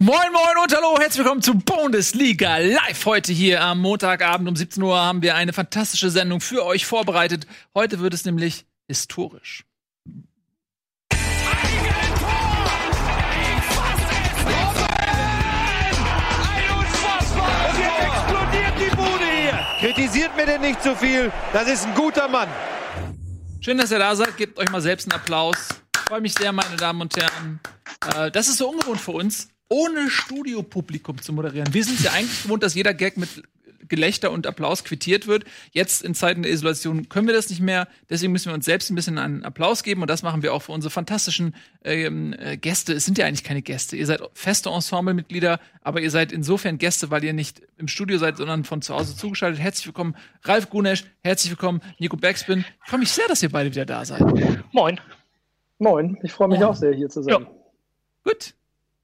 Moin, moin und hallo, herzlich willkommen zu Bundesliga Live. Heute hier am Montagabend um 17 Uhr haben wir eine fantastische Sendung für euch vorbereitet. Heute wird es nämlich historisch. Kritisiert mir denn nicht zu viel. Das ist ein guter Mann. Schön, dass ihr da seid. Gebt euch mal selbst einen Applaus. Ich freue mich sehr, meine Damen und Herren. Äh, das ist so ungewohnt für uns, ohne Studiopublikum zu moderieren. Wir sind ja eigentlich gewohnt, dass jeder Gag mit Gelächter und Applaus quittiert wird. Jetzt in Zeiten der Isolation können wir das nicht mehr. Deswegen müssen wir uns selbst ein bisschen einen Applaus geben. Und das machen wir auch für unsere fantastischen ähm, äh, Gäste. Es sind ja eigentlich keine Gäste. Ihr seid feste Ensemblemitglieder, aber ihr seid insofern Gäste, weil ihr nicht im Studio seid, sondern von zu Hause zugeschaltet. Herzlich willkommen, Ralf Gunesch. Herzlich willkommen, Nico Backspin. Ich freue mich sehr, dass ihr beide wieder da seid. Moin. Moin, ich freue mich Moin. auch sehr, hier zu sein. Ja. Gut.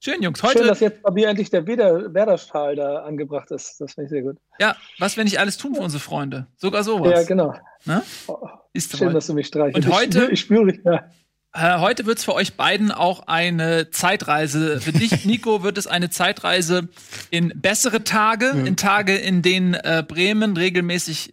Schön, Jungs. Heute, Schön, dass jetzt bei mir endlich der Werder- Werder-Strahl da angebracht ist. Das finde ich sehr gut. ja, was wir nicht alles tun für unsere Freunde. Sogar sowas. Ja, genau. Ne? Oh, Ist schön, soweit. dass du mich streichelst. Und Ich heute- spür- Ich spüre dich, ja. Äh, heute wird's für euch beiden auch eine Zeitreise. Für dich, Nico, wird es eine Zeitreise in bessere Tage, in Tage, in denen äh, Bremen regelmäßig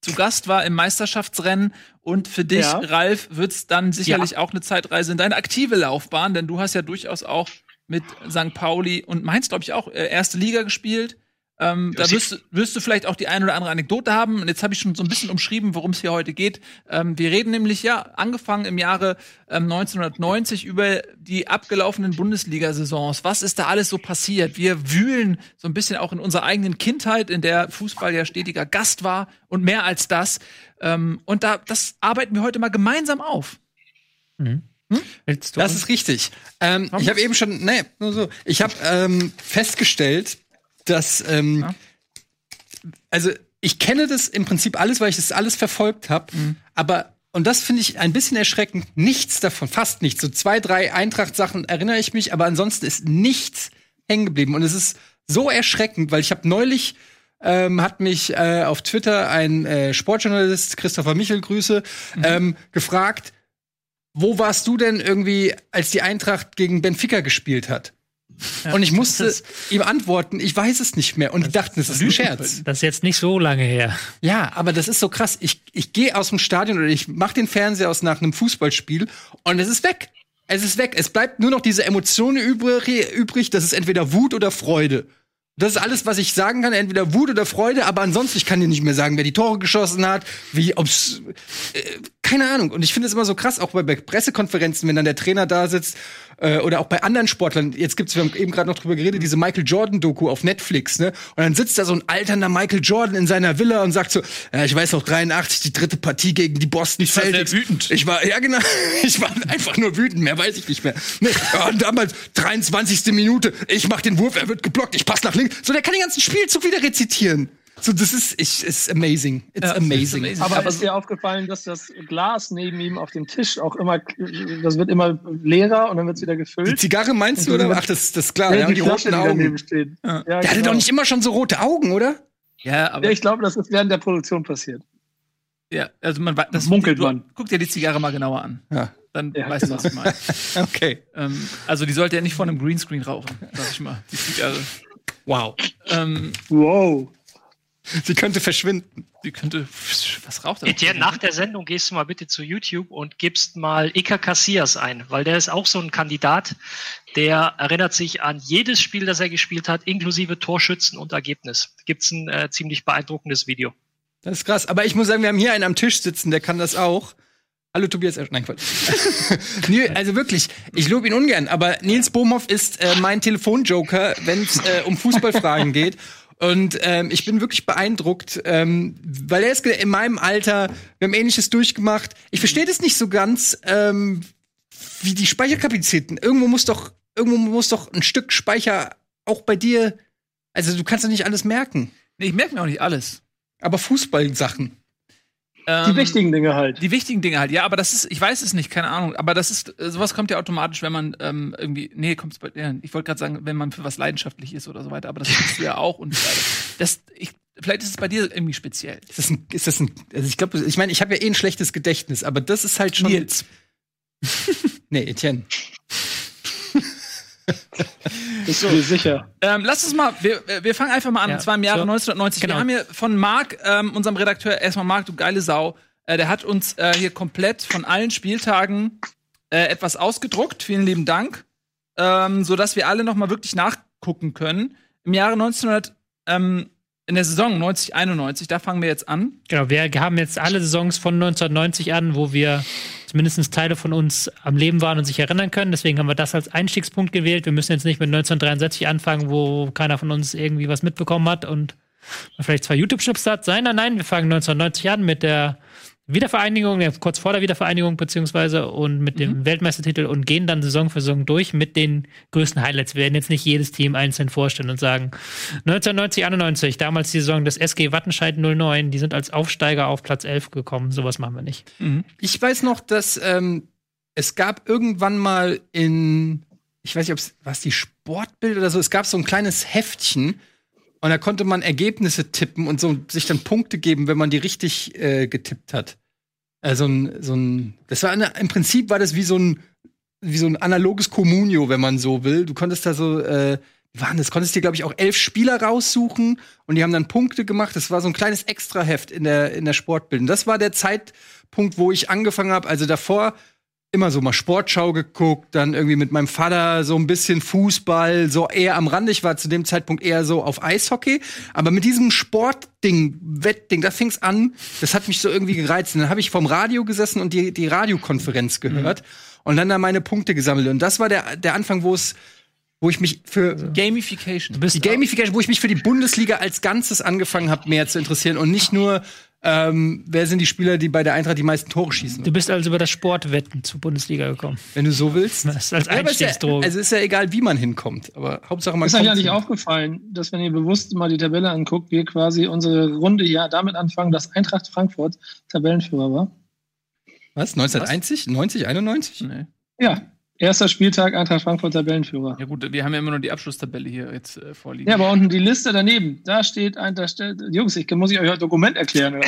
zu Gast war im Meisterschaftsrennen. Und für dich, Ja. Ralf, wird's dann sicherlich auch eine Zeitreise in deine aktive Laufbahn, denn du hast ja durchaus auch mit St. Pauli und Mainz, glaube ich, auch äh, erste Liga gespielt. Ähm, da wirst, du- wirst du vielleicht auch die ein oder andere Anekdote haben. Und jetzt habe ich schon so ein bisschen umschrieben, worum es hier heute geht. Ähm, wir reden nämlich ja angefangen im Jahre ähm, 1990 über die abgelaufenen Bundesliga-Saisons. Was ist da alles so passiert? Wir wühlen so ein bisschen auch in unserer eigenen Kindheit, in der Fußball ja stetiger Gast war und mehr als das. Ähm, und da, das arbeiten wir heute mal gemeinsam auf. Willst du Das ist richtig. Ähm, ich habe eben schon, nee, nur so. Ich habe ähm, festgestellt, dass, ähm, Ja. also ich kenne das im Prinzip alles, weil ich das alles verfolgt habe. Aber und das finde ich ein bisschen erschreckend. Nichts davon, fast nichts. So zwei, drei Eintracht-Sachen erinnere ich mich, aber ansonsten ist nichts hängen geblieben. Und es ist so erschreckend, weil ich habe neulich ähm, hat mich äh, auf Twitter ein äh, Sportjournalist, Christopher Michel, Grüße, ähm, gefragt, wo warst du denn irgendwie, als die Eintracht gegen Benfica gespielt hat? und ich musste ihm antworten, ich weiß es nicht mehr. Und die dachten, das ist ein Scherz. Das ist jetzt nicht so lange her. Ja, aber das ist so krass. Ich, ich gehe aus dem Stadion oder ich mache den Fernseher aus nach einem Fußballspiel und es ist weg. Es ist weg. Es bleibt nur noch diese Emotion übrig, übrig. Das ist entweder Wut oder Freude. Das ist alles, was ich sagen kann. Entweder Wut oder Freude, aber ansonsten, ich kann dir nicht mehr sagen, wer die Tore geschossen hat, wie, ob's, äh, keine Ahnung. Und ich finde es immer so krass, auch bei, Pressekonferenzen, wenn dann der Trainer da sitzt, äh, oder auch bei anderen Sportlern. Jetzt gibt's, wir haben eben gerade noch drüber geredet, diese Michael Jordan-Doku auf Netflix, ne? Und dann sitzt da so ein alternder Michael Jordan in seiner Villa und sagt so, ja, ich weiß noch, 83, die dritte Partie gegen die Boston war Celtics. sehr wütend. Ich war, ja genau, ich war einfach nur wütend, mehr weiß ich nicht mehr. Nee, und damals, 23. Minute, ich mach den Wurf, er wird geblockt, ich pass nach links. So, der kann den ganzen Spielzug wieder rezitieren. So, das ist, ich, ist amazing. It's Ja, amazing. amazing. Aber Aber ist dir aufgefallen, dass das Glas neben ihm auf dem Tisch auch immer, das wird immer leerer und dann wird es wieder Die gefüllt? Zigarre meinst du, oder? Ach, das, das ist klar. Ja, Ja, die Flasche, roten die daneben Augen. steht. Ja, Der hatte genau. doch nicht immer schon so rote Augen, oder? ja, aber Ja, ich glaube, das ist während der Produktion passiert. ja, also man das Munkelt du, man. Guck dir die Zigarre mal genauer an. Ja. Dann Ja, weißt du, genau. was ich meine. Okay. ähm, also die sollte ja nicht vor einem Greenscreen rauchen, sag ich mal. Die Zigarre. Wow. Ähm, Wow. Sie könnte verschwinden. die könnte. Was raucht er? Etienne, nach der Sendung gehst du mal bitte zu YouTube und gibst mal Iker Casillas ein, weil der ist auch so ein Kandidat, der erinnert sich an jedes Spiel, das er gespielt hat, inklusive Torschützen und Ergebnis. Gibt's ein äh, ziemlich beeindruckendes Video. Das ist krass. Aber ich muss sagen, wir haben hier einen am Tisch sitzen, der kann das auch. Hallo Tobias. Esch- Nein, Quatsch. Also wirklich, ich lobe ihn ungern, aber Nils Bohmhoff ist äh, mein Telefonjoker, wenn es äh, um Fußballfragen geht. Und ähm, ich bin wirklich beeindruckt, ähm, weil er ist in meinem Alter, wir haben ähnliches durchgemacht. Ich verstehe das nicht so ganz, ähm, wie die Speicherkapazitäten. Irgendwo muss doch, irgendwo muss doch ein Stück Speicher auch bei dir. Also du kannst doch nicht alles merken. Nee, ich merke mir auch nicht alles. Aber Fußballsachen. Die Ähm, wichtigen Dinge halt. Die wichtigen Dinge halt, ja, aber das ist, ich weiß es nicht, keine Ahnung, aber das ist, äh, sowas kommt ja automatisch, wenn man ähm, irgendwie, nee, kommt's bei, ja, ich wollte gerade sagen, wenn man für was leidenschaftlich ist oder so weiter, aber das bist du ja auch und das, ich, vielleicht ist es bei dir irgendwie speziell. Ist das ein, ist das ein, also ich glaube, ich meine, ich habe ja eh ein schlechtes Gedächtnis, aber das ist halt schon. Nils. Nee, Etienne. Bist du dir sicher? Ähm, lass uns mal, wir, wir fangen einfach mal an. Ja, Und zwar im Jahre so. 1990. Genau. Wir haben hier von Marc, ähm, unserem Redakteur, erstmal Marc, du geile Sau, äh, der hat uns äh, hier komplett von allen Spieltagen äh, etwas ausgedruckt. Vielen lieben Dank. Ähm, sodass wir alle noch mal wirklich nachgucken können. Im Jahre 1900, ähm, in der Saison 90, 91, da fangen wir jetzt an. Genau, wir haben jetzt alle Saisons von 1990 an, wo wir zumindest Teile von uns am Leben waren und sich erinnern können. Deswegen haben wir das als Einstiegspunkt gewählt. Wir müssen jetzt nicht mit 1963 anfangen, wo keiner von uns irgendwie was mitbekommen hat und vielleicht zwei YouTube-Chips hat. Nein, nein, nein, wir fangen 1990 an mit der Wiedervereinigung, kurz vor der Wiedervereinigung beziehungsweise und mit dem Weltmeistertitel und gehen dann Saison für Saison durch mit den größten Highlights. Wir werden jetzt nicht jedes Team einzeln vorstellen und sagen, 1990, 91, damals die Saison des SG Wattenscheid 09, die sind als Aufsteiger auf Platz 11 gekommen. Sowas machen wir nicht. Ich weiß noch, dass ähm, es gab irgendwann mal in, ich weiß nicht, ob es was die Sportbild oder so, es gab so ein kleines Heftchen und da konnte man Ergebnisse tippen und so sich dann Punkte geben, wenn man die richtig äh, getippt hat. Also ein, so ein, das war eine, im Prinzip war das wie so ein wie so ein analoges Communio, wenn man so will. Du konntest da so, äh, waren das? Konntest dir glaube ich auch elf Spieler raussuchen und die haben dann Punkte gemacht. Das war so ein kleines Extraheft in der in der Sportbildung. Das war der Zeitpunkt, wo ich angefangen habe. Also davor immer so mal Sportschau geguckt, dann irgendwie mit meinem Vater so ein bisschen Fußball, so eher am Rande. Ich war zu dem Zeitpunkt eher so auf Eishockey, aber mit diesem Sportding, Wettding, da fing's an. Das hat mich so irgendwie gereizt. Und dann habe ich vom Radio gesessen und die die Radiokonferenz gehört und dann da meine Punkte gesammelt. Und das war der der Anfang, wo es wo ich mich für Gamification. bist die Gamification, wo ich mich für die Bundesliga als Ganzes angefangen habe, mehr zu interessieren und nicht nur, ähm, wer sind die Spieler, die bei der Eintracht die meisten Tore schießen. Du bist also über das Sportwetten zur Bundesliga gekommen. Wenn du so willst. Das ist als ist ja, Einstiegsdroge. also ist ja egal, wie man hinkommt. Aber Hauptsache man Ist euch kommt. ja nicht aufgefallen, dass wenn ihr bewusst mal die Tabelle anguckt, wir quasi unsere Runde ja damit anfangen, dass Eintracht Frankfurt Tabellenführer war? Was? 1990? 90, 91? Nee. Ja, erster Spieltag Eintracht Frankfurt Tabellenführer. Ja gut, wir haben ja immer nur die Abschlusstabelle hier jetzt äh, vorliegen. Ja, aber unten die Liste daneben, da steht ein, da steht, Jungs, ich muss ich euch ein Dokument erklären. Oder?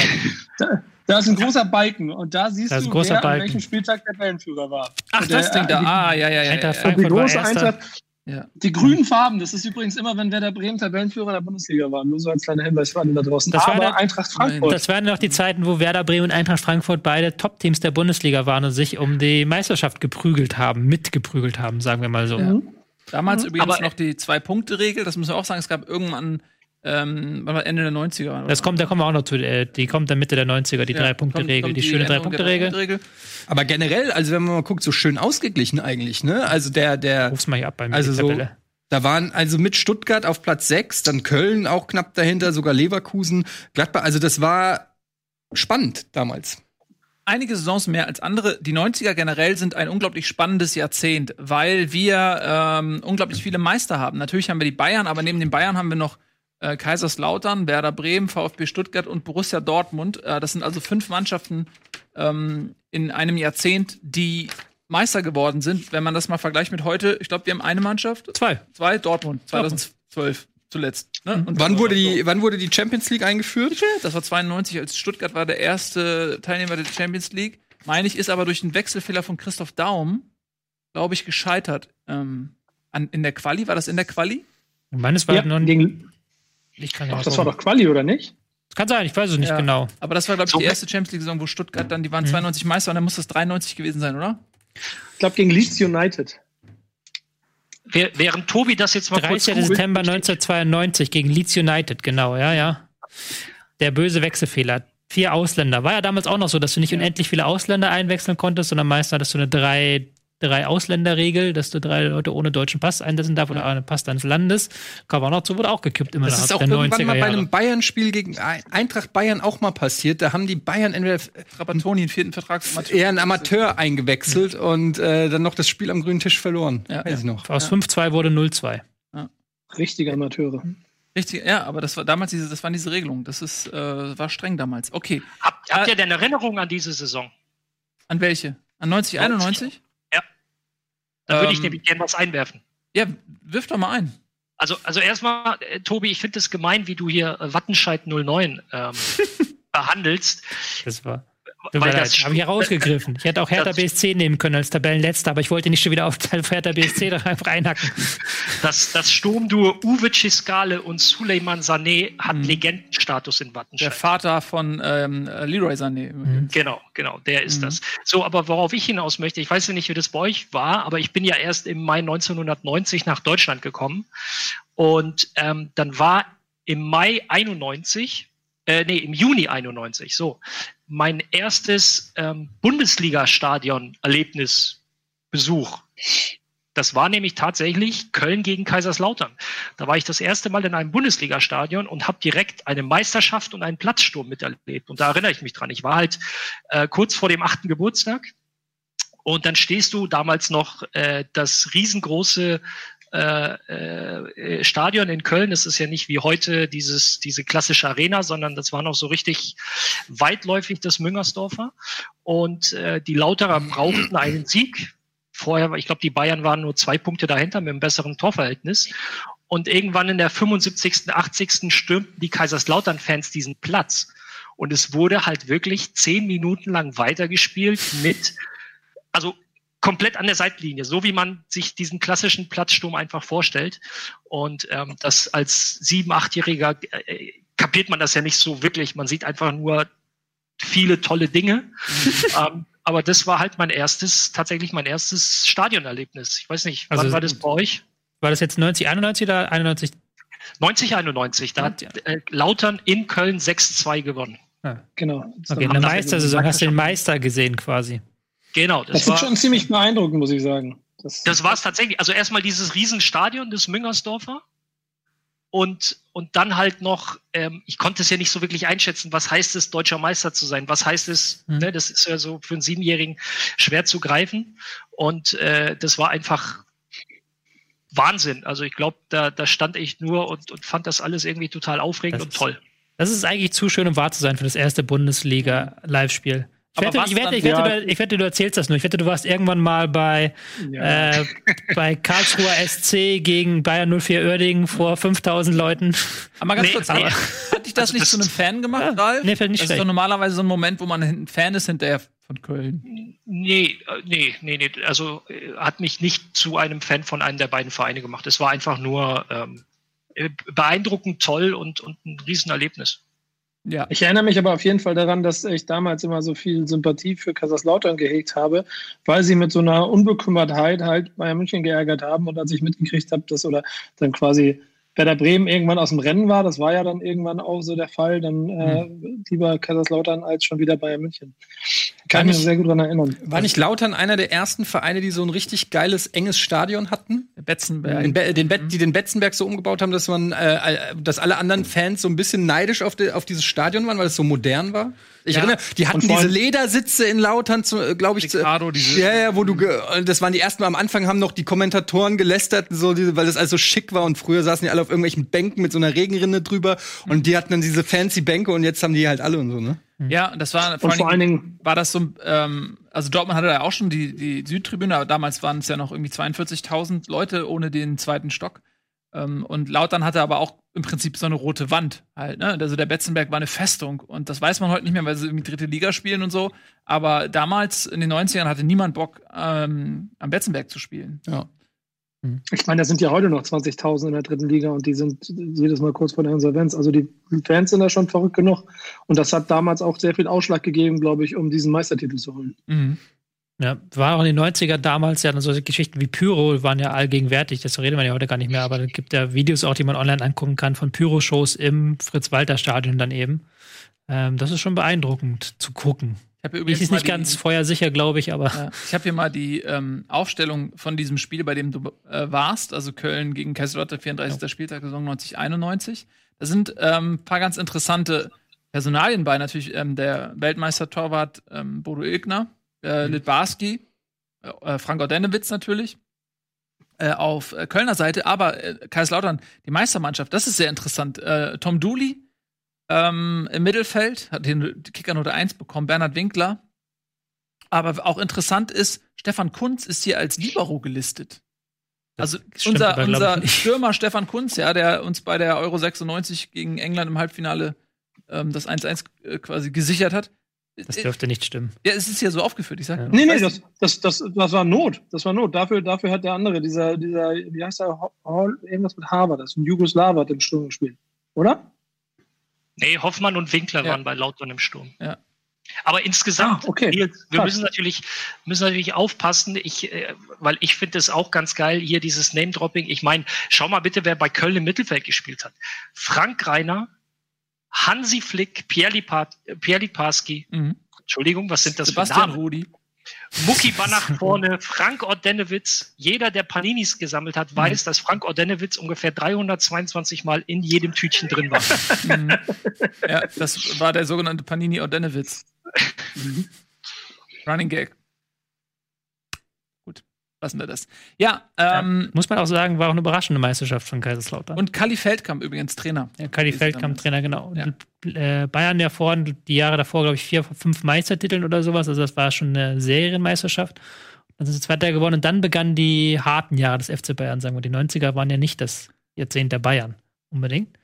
da, da ist ein großer Balken und da siehst Da du, wer an Balken. welchem Spieltag Tabellenführer war. Ach, Und das der- Ding da. die- Ah, ja, ja, ja. Eintracht Die. Frankfurt war große Erster. Eintracht, Ja. die grünen Farben, das ist übrigens immer, wenn Werder Bremen Tabellenführer der Bundesliga war. Nur so als kleiner Hinweis für alle da draußen. Das war Aber der- Eintracht Frankfurt. Das waren noch die Zeiten, wo Werder Bremen und Eintracht Frankfurt beide Top-Teams der Bundesliga waren und sich um die Meisterschaft geprügelt haben, mitgeprügelt haben, sagen wir mal so. Mhm. Damals übrigens Aber- noch die Zwei-Punkte-Regel, das müssen wir auch sagen, es gab irgendwann ähm, Ende der 90er. oder? Das kommt, da kommen wir auch noch zu, äh, die kommt dann Mitte der 90er, die Ja, Drei-Punkte-Regel, die, kommt schöne Drei-Punkte-Regel. Aber generell, also wenn man mal guckt, so schön ausgeglichen eigentlich, ne? Also der, der, Ruf's mal hier ab bei mir, Also die so- da waren also mit Stuttgart auf Platz 6, dann Köln auch knapp dahinter, sogar Leverkusen, Gladbach. Also das war spannend damals. einige Saisons mehr als andere. Die 90er generell sind ein unglaublich spannendes Jahrzehnt, weil wir ähm, unglaublich viele Meister haben. Natürlich haben wir die Bayern, aber neben den Bayern haben wir noch äh, Kaiserslautern, Werder Bremen, VfB Stuttgart und Borussia Dortmund. Äh, das sind also fünf Mannschaften ähm, in einem Jahrzehnt, die Meister geworden sind. Wenn man das mal vergleicht mit heute, ich glaube, wir haben eine Mannschaft. Zwei. Zwei, Dortmund, 2012 zuletzt. Ne? Und Wann wurde so. die, wann wurde die Champions League eingeführt? Das war 92, als Stuttgart war der erste Teilnehmer der Champions League. Meine ich, ist aber durch einen Wechselfehler von Christoph Daum, glaube ich, gescheitert. Ähm, an, in der Quali, war das in der Quali? Meines war Ja, noch gegen, ich kann ja ach, das war doch Quali, oder nicht? Kann sein, ich weiß es nicht Ja. genau. Aber das war, glaube ich, So- die erste Champions League-Saison, wo Stuttgart dann, die waren 92 Meister und dann muss das 93 gewesen sein, oder? Ich glaube, gegen Leeds United. Während Tobi das jetzt mal kurz 30. googelt, September 1992 gegen Leeds United, genau, ja, ja. Der böse Wechselfehler. Vier Ausländer. War ja damals auch noch so, dass du nicht unendlich viele Ausländer einwechseln konntest, sondern meist hattest du eine drei, drei Ausländerregel, dass du drei Leute ohne deutschen Pass einsetzen darfst oder einen Pass deines Landes. Kam auch noch zu, wurde auch gekippt immer Das ist auch irgendwann 90er mal bei einem Bayern-Spiel gegen Ein- Eintracht Bayern auch mal passiert. Da haben die Bayern entweder Trapattoni, einen vierten Vertrag. eher einen Amateur eingewechselt und äh, dann noch das Spiel am grünen Tisch verloren. Ja, Weiß ja. ich noch. Aus 5-2 wurde 0-2. Richtige Amateure. Richtig, ja, aber das war damals diese, das waren diese Regelungen. Das ist, äh, war streng damals. Okay. habt, habt Äh, ihr denn Erinnerungen an diese Saison? An welche? An 90, 91? Da würde ich Ähm, nämlich gerne was einwerfen. Ja, wirf doch mal ein. Also, also erstmal, äh, Tobi, ich finde es gemein, wie du hier äh, Wattenscheid 09 ähm, behandelst. Das war. Tut mir weil leid, das habe ich herausgegriffen. Ich hätte auch Hertha BSC nehmen können als Tabellenletzter, aber ich wollte nicht schon wieder auf Hertha BSC da einfach reinhacken. Das, das Sturmduo Uwe Ciscale und Suleiman Sané hat Mhm. Legendenstatus in Der Wattenscheid. Vater von ähm, Leroy Sané. Mhm. Genau, genau, der ist Mhm. das. So, aber worauf ich hinaus möchte, ich weiß ja nicht, wie das bei euch war, aber ich bin ja erst im Mai 1990 nach Deutschland gekommen und ähm, dann war im Mai 91, äh, nee, im Juni 91, so, mein erstes ähm, Bundesliga-Stadion-Erlebnisbesuch. Das war nämlich tatsächlich Köln gegen Kaiserslautern. Da war ich das erste Mal in einem Bundesliga-Stadion und habe direkt eine Meisterschaft und einen Platzsturm miterlebt. Und da erinnere ich mich dran. Ich war halt äh, kurz vor dem achten Geburtstag und dann stehst du damals noch äh, das riesengroße äh, äh, Stadion in Köln. Das ist ja nicht wie heute dieses, diese klassische Arena, sondern das war noch so richtig weitläufig das Müngersdorfer. Und äh, die Lauterer brauchten einen Sieg. Vorher, ich glaube, die Bayern waren nur zwei Punkte dahinter mit einem besseren Torverhältnis. Und irgendwann in der 75., 80. stürmten die Kaiserslautern-Fans diesen Platz. Und es wurde halt wirklich zehn Minuten lang weitergespielt mit, also komplett an der Seitenlinie, so wie man sich diesen klassischen Platzsturm einfach vorstellt. Und ähm, das als sieben, achtjähriger äh, kapiert man das ja nicht so wirklich. Man sieht einfach nur viele tolle Dinge. ähm, aber das war halt mein erstes, tatsächlich mein erstes Stadionerlebnis. Ich weiß nicht, Also wann war das bei euch? War das jetzt 90, 91 oder 91? 90, 91. Da hat äh, Lautern in Köln 6-2 gewonnen. Genau. Okay, in der Meistersaison hast du den Meister gesehen quasi. Genau, Das das ist war, schon ziemlich beeindruckend, muss ich sagen. Das, das war es tatsächlich. Also erstmal dieses Riesenstadion des Müngersdorfer und, und dann halt noch, ähm, ich konnte es ja nicht so wirklich einschätzen, was heißt es, deutscher Meister zu sein? Was heißt es, Mhm. ne, das ist ja so für einen Siebenjährigen schwer zu greifen. Und äh, das war einfach Wahnsinn. Also ich glaube, da, da stand ich nur und, und fand das alles irgendwie total aufregend Das und ist- toll. Das ist eigentlich zu schön, um wahr zu sein für das erste Bundesliga-Live-Spiel. Ich wette, ich, wette, ich, wette, Ja. du, ich wette, du erzählst das nur. Ich wette, du warst irgendwann mal bei, ja. äh, bei Karlsruher SC gegen Bayern 04 Uerdingen vor 5000 Leuten. Aber mal ganz Nee, kurz, nee. aber hat dich das Also nicht zu einem Fan gemacht, Ja, Ralf? nee, nicht das ist schlecht. doch normalerweise so ein Moment, wo man ein Fan ist hinterher von Köln. Nee, äh, nee, nee, nee. Also äh, hat mich nicht zu einem Fan von einem der beiden Vereine gemacht. Es war einfach nur ähm, äh, beeindruckend toll und, und ein Riesenerlebnis. Ja. Ich erinnere mich aber auf jeden Fall daran, dass ich damals immer so viel Sympathie für Kaiserslautern gehegt habe, weil sie mit so einer Unbekümmertheit halt Bayern München geärgert haben. Und als ich mitgekriegt habe, dass oder dann quasi Werder Bremen irgendwann aus dem Rennen war, das war ja dann irgendwann auch so der Fall, dann äh, lieber Kaiserslautern als schon wieder Bayern München. Kann ich mich sehr gut daran erinnern. War nicht Lautern einer der ersten Vereine, die so ein richtig geiles, enges Stadion hatten? Betzenberg. Den Be den Bet die den Betzenberg so umgebaut haben, dass man, äh, äh, dass alle anderen Fans so ein bisschen neidisch auf, die, auf dieses Stadion waren, weil es so modern war. Ich Ja. erinnere, die hatten vor diese Ledersitze in Lautern, glaube ich. zu- Ricardo, diese- ja, ja, wo du, und das waren die ersten Mal am Anfang, haben noch die Kommentatoren gelästert, so diese, weil das also schick war und früher saßen die alle auf irgendwelchen Bänken mit so einer Regenrinne drüber und die hatten dann diese fancy Bänke und jetzt haben die halt alle und so, ne? Ja, das war Und vor allen Dingen, war das so, ähm, also Dortmund hatte ja auch schon die, die Südtribüne, aber damals waren es ja noch irgendwie 42.000 Leute ohne den zweiten Stock. Ähm, und Lautern hatte aber auch im Prinzip so eine rote Wand halt, ne? Also der Betzenberg war eine Festung und das weiß man heute nicht mehr, weil sie irgendwie dritte Liga spielen und so. Aber damals in den 90ern hatte niemand Bock, ähm, am Betzenberg zu spielen. Ja. ich meine, da sind ja heute noch 20.000 in der dritten Liga und die sind jedes Mal kurz vor der Insolvenz. Also die Fans sind da schon verrückt genug. Und das hat damals auch sehr viel Ausschlag gegeben, glaube ich, um diesen Meistertitel zu holen. Mhm. Ja, war auch in den 90er damals ja dann solche Geschichten wie Pyro waren ja allgegenwärtig. Das redet man ja heute gar nicht mehr, aber es gibt ja Videos auch, die man online angucken kann von Pyro-Shows im Fritz-Walter-Stadion dann eben. Ähm, das ist schon beeindruckend zu gucken. Ich habe Ich übrigens ist nicht die- ganz feuersicher, glaube ich, aber Ja, ich habe hier mal die ähm, Aufstellung von diesem Spiel, bei dem du äh, warst, also Köln gegen Kaiserslautern, 34. Spieltag, Saison 90-91. Da sind ähm, ein paar ganz interessante Personalien bei. Natürlich ähm, der Weltmeister-Torwart ähm, Bodo Ilgner, äh, Litbarski, äh, Frank Ordenewitz natürlich. Äh, auf äh, Kölner Seite, aber äh, Kaiserslautern, die Meistermannschaft, das ist sehr interessant. Äh, Tom Dooley ähm, im Mittelfeld, hat den Kickernote 1 bekommen, Bernhard Winkler, aber auch interessant ist, Stefan Kunz ist hier als Libero gelistet. Also unser, aber, unser. Stürmer Stefan Kunz, ja, der uns bei der Euro 96 gegen England im Halbfinale ähm, das 1-1 äh, quasi gesichert hat, Das dürfte nicht stimmen. Ja, es ist ja so aufgeführt, ich sag. Ja. Nee, nee, das, das, das, das war Not. Das war Not. Dafür, dafür hat der andere, dieser, dieser, wie heißt der, Hall, irgendwas mit Harvard, das ist ein Jugoslawer, hat im Sturm gespielt. Oder? Nee, Hoffmann und Winkler Ja. waren bei Lautern im Sturm. Ja. Aber insgesamt, Ah, okay. Wir Krass. müssen natürlich, müssen natürlich aufpassen, ich, äh, weil ich finde es auch ganz geil, hier dieses Name-Dropping. Ich meine, schau mal bitte, wer bei Köln im Mittelfeld gespielt hat. Frank Reiner, Hansi Flick, Pierre, Lipa, Pierre Liparski, Mhm. Entschuldigung, was sind das Sebastian für Namen? Rudi. Mucki Banach vorne, Frank Ordenewitz. Jeder, der Paninis gesammelt hat, weiß, dass Frank Ordenewitz ungefähr 322 Mal in jedem Tütchen drin war. Mhm. ja, das war der sogenannte Panini Ordenewitz. Mhm. Running Gag. Lassen wir das. Ja, ähm, Muss man auch sagen, war auch eine überraschende Meisterschaft von Kaiserslautern. und Kali Feldkamp übrigens Trainer. Ja, Kali Feldkamp. Trainer, genau. Ja. Und, äh, Bayern ja vorhin, die Jahre davor, glaube ich, vier, fünf Meistertiteln oder sowas. Also das war schon eine Serienmeisterschaft. Dann sind sie Zweiter geworden und dann begannen die harten Jahre des FC Bayern, sagen wir. Die 90er waren ja nicht das Jahrzehnt der Bayern unbedingt.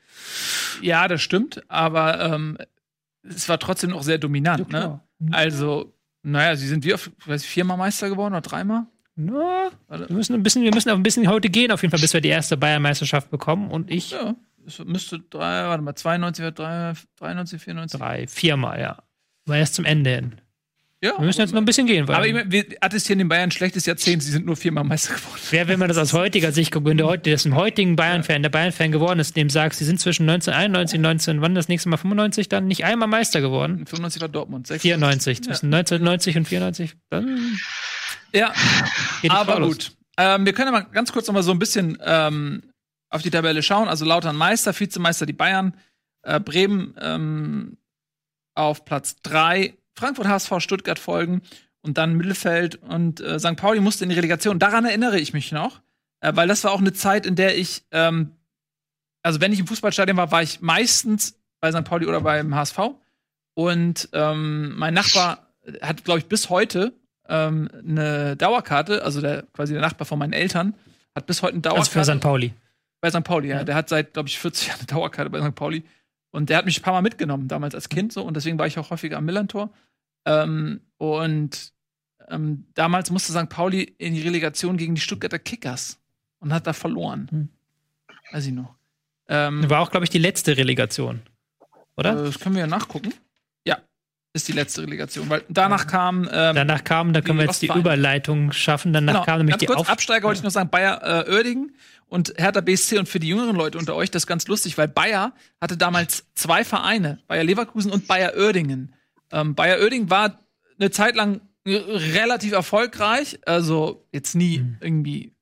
Ja, das stimmt, aber ähm, es war trotzdem noch sehr dominant. ne? Also, naja, sie sind wie oft, weiß ich, viermal Meister geworden oder dreimal? Ja, Warte. wir müssen ein bisschen, wir müssen auch ein bisschen heute gehen, auf jeden Fall, bis wir die erste Bayern-Meisterschaft bekommen. Und ich Ja, es müsste drei, warte mal, 92, drei- 93, 94. drei, viermal, ja. Aber erst zum Ende hin. Ja, Wir müssen jetzt noch ein bisschen gehen, weil aber ich mein, wir attestieren den Bayern ein schlechtes Jahrzehnt, sie sind nur viermal Meister geworden. wer, wenn man das aus heutiger Sicht guckt, wenn der, heute, der ist ein heutigen Bayern-Fan, der Bayern-Fan geworden ist, dem sagst, sie sind zwischen 1991 und 19, wann das nächste Mal 95 dann nicht einmal Meister geworden? 95 war Dortmund, 96. 94, zwischen 1990 und 94, dann Ja, aber Frau gut. Ähm, wir können ja mal ganz kurz noch mal so ein bisschen ähm, auf die Tabelle schauen. Also Lautern Meister, Vizemeister die Bayern, äh, Bremen ähm, auf Platz 3, Frankfurt, HSV, Stuttgart folgen und dann Mittelfeld und äh, St. Pauli musste in die Relegation. Daran erinnere ich mich noch, äh, weil das war auch eine Zeit, in der ich, ähm, also wenn ich im Fußballstadion war, war ich meistens bei St. Pauli oder beim HSV. Und ähm, mein Nachbar hat, glaube ich, bis heute ähm, eine Dauerkarte, also der quasi der Nachbar von meinen Eltern, hat bis heute eine Also Dauerkarte. für St. Pauli. Bei St. Pauli, ja. Ja. Der hat seit, glaube ich, 40 Jahren eine Dauerkarte bei St. Pauli. Und der hat mich ein paar Mal mitgenommen, damals als Kind so. Und deswegen war ich auch häufiger am Millantor. Ähm, und ähm, damals musste St. Pauli in die Relegation gegen die Stuttgarter Kickers und hat da verloren. Hm. Weiß ich noch. Ähm, War auch, glaube ich, die letzte Relegation. Oder? äh, das können wir ja nachgucken. Ist die letzte Relegation. Weil danach kam. Ähm, Danach kam, da können wir jetzt die. Überleitung schaffen. Danach Genau, kam nämlich ganz die kurz, Auf Absteiger wollte ich noch sagen, Bayer äh, Oerdingen und Hertha BSC und für die jüngeren Leute unter euch das ist ganz lustig, weil Bayer hatte damals zwei Vereine, Bayer Leverkusen und Bayer Oerdingen. Ähm, Bayer Oerdingen war eine Zeit lang relativ erfolgreich, also jetzt nie Mhm. irgendwie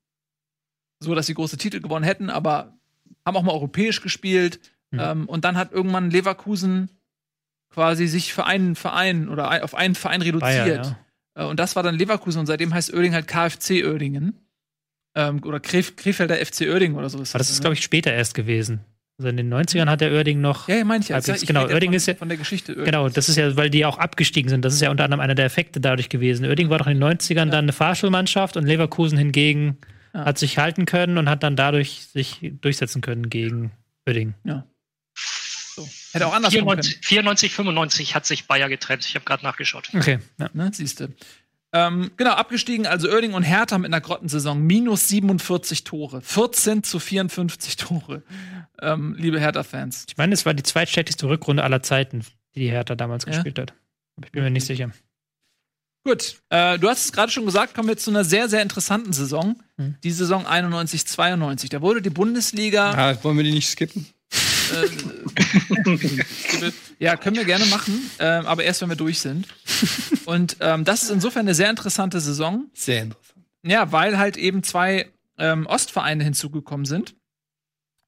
so, dass sie große Titel gewonnen hätten, aber haben auch mal europäisch gespielt Mhm. ähm, und dann hat irgendwann Leverkusen quasi sich für einen Verein oder ein, auf einen Verein reduziert. Bayer, ja. Äh, Und das war dann Leverkusen und seitdem heißt Oerding halt KFC Oerdingen. Ähm, oder Kref Krefelder FC Oerding oder so. Aber das ist, glaube ich, später erst gewesen. Also in den 90ern hat der Oerding noch. Ja, ja, meine ich ja. Ich genau, ja Oerding von, ist ja- von der Geschichte Oerding. Genau, das ist ja, weil die auch abgestiegen sind. Das ist ja unter anderem einer der Effekte dadurch gewesen. Oerding war doch in den 90ern dann eine Fahrschulmannschaft und Leverkusen hingegen Ja. hat sich halten können und hat dann dadurch sich durchsetzen können gegen Oerding. So. Hätte auch anders kommen 94, 94, 95 hat sich Bayer getrennt. Ich habe gerade nachgeschaut. Okay. Ja. Ne? Siehst du. Ähm, genau, abgestiegen, also Oerding und Hertha mit einer Grottensaison. Minus 47 Tore. 14 zu 54 Tore. Ähm, liebe Hertha-Fans. Ich meine, es war die zweitstärkste Rückrunde aller Zeiten, die die Hertha damals Ja. gespielt hat. Aber ich bin mir nicht sicher. Gut, äh, du hast es gerade schon gesagt, kommen wir zu einer sehr, sehr interessanten Saison. Hm. Die Saison 91, 92. Da wurde die Bundesliga Ah, wollen wir die nicht skippen? Ja, können wir gerne machen, ähm, aber erst, wenn wir durch sind. Und ähm, das ist insofern eine sehr interessante Saison. Sehr interessant. Ja, weil halt eben zwei ähm, Ostvereine hinzugekommen sind.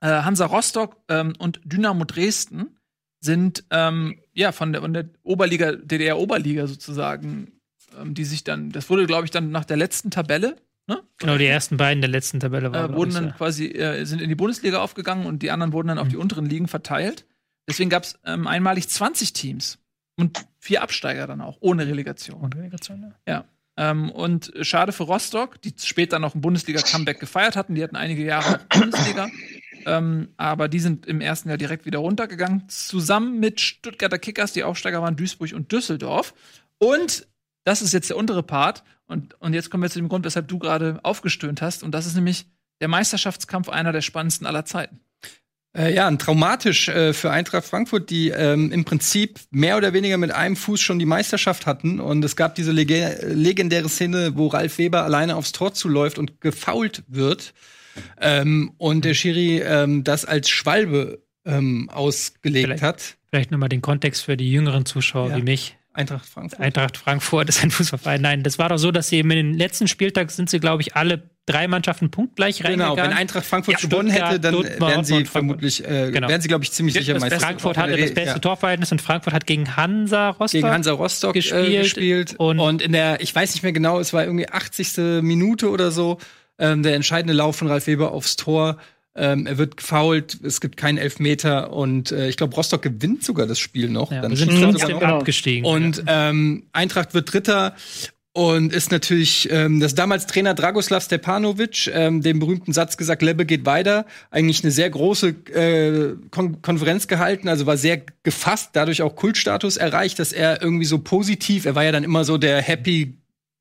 Äh, Hansa Rostock ähm, und Dynamo Dresden sind ähm, ja von der, von der Oberliga, DDR-Oberliga sozusagen, ähm, die sich dann, das wurde, glaube ich, dann nach der letzten Tabelle, ne? Genau, die ersten beiden der letzten Tabelle waren. äh, wurden dann so. quasi, äh, sind in die Bundesliga aufgegangen und die anderen wurden dann auf Mhm. die unteren Ligen verteilt. Deswegen gab es ähm, einmalig 20 Teams und vier Absteiger dann auch, ohne Relegation. Und Relegation, ja. Ähm, und schade für Rostock, die später noch ein Bundesliga-Comeback gefeiert hatten. Die hatten einige Jahre Bundesliga. Ähm, aber die sind im ersten Jahr direkt wieder runtergegangen, zusammen mit Stuttgarter Kickers, die Aufsteiger waren Duisburg und Düsseldorf. Und das ist jetzt der untere Part. Und, und jetzt kommen wir zu dem Grund, weshalb du gerade aufgestöhnt hast. Und das ist nämlich der Meisterschaftskampf einer der spannendsten aller Zeiten. Äh, ja, ein traumatisch äh, für Eintracht Frankfurt, die ähm, im Prinzip mehr oder weniger mit einem Fuß schon die Meisterschaft hatten. Und es gab diese leg legendäre Szene, wo Ralf Weber alleine aufs Tor zuläuft und gefault wird. Ähm, und der Schiri ähm, das als Schwalbe ähm, ausgelegt Vielleicht- hat. Vielleicht nochmal den Kontext für die jüngeren Zuschauer Ja. wie mich. Eintracht Frankfurt. Eintracht Frankfurt ist ein Fußballverein. Nein, das war doch so, dass sie in den letzten Spieltag sind sie, glaube ich, alle drei Mannschaften punktgleich Genau, reingegangen. wenn Eintracht Frankfurt Ja, gewonnen hätte, dann Dortmund, wären sie vermutlich, äh, Genau. wären sie, glaube ich, ziemlich sicher Meister. Frankfurt hatte das beste Ja. Torverhältnis und Frankfurt hat gegen Hansa Rostock gegen Hansa Rostock gespielt, gespielt äh, gespielt. und- Und, in der, ich weiß nicht mehr genau, es war irgendwie 80. Minute oder so, ähm, der entscheidende Lauf von Ralf Weber aufs Tor. Ähm, er wird gefoult, es gibt keinen Elfmeter und äh, ich glaube, Rostock gewinnt sogar das Spiel noch. Ja, Dann wir sind er trotzdem noch. abgestiegen. Und ähm, Eintracht wird Dritter und ist natürlich ähm, das damals Trainer Dragoslav Stepanovic, ähm, den berühmten Satz gesagt, Lebbe geht weiter, eigentlich eine sehr große äh, Kon Konferenz gehalten, also war sehr gefasst, dadurch auch Kultstatus erreicht, dass er irgendwie so positiv, er war ja dann immer so der Happy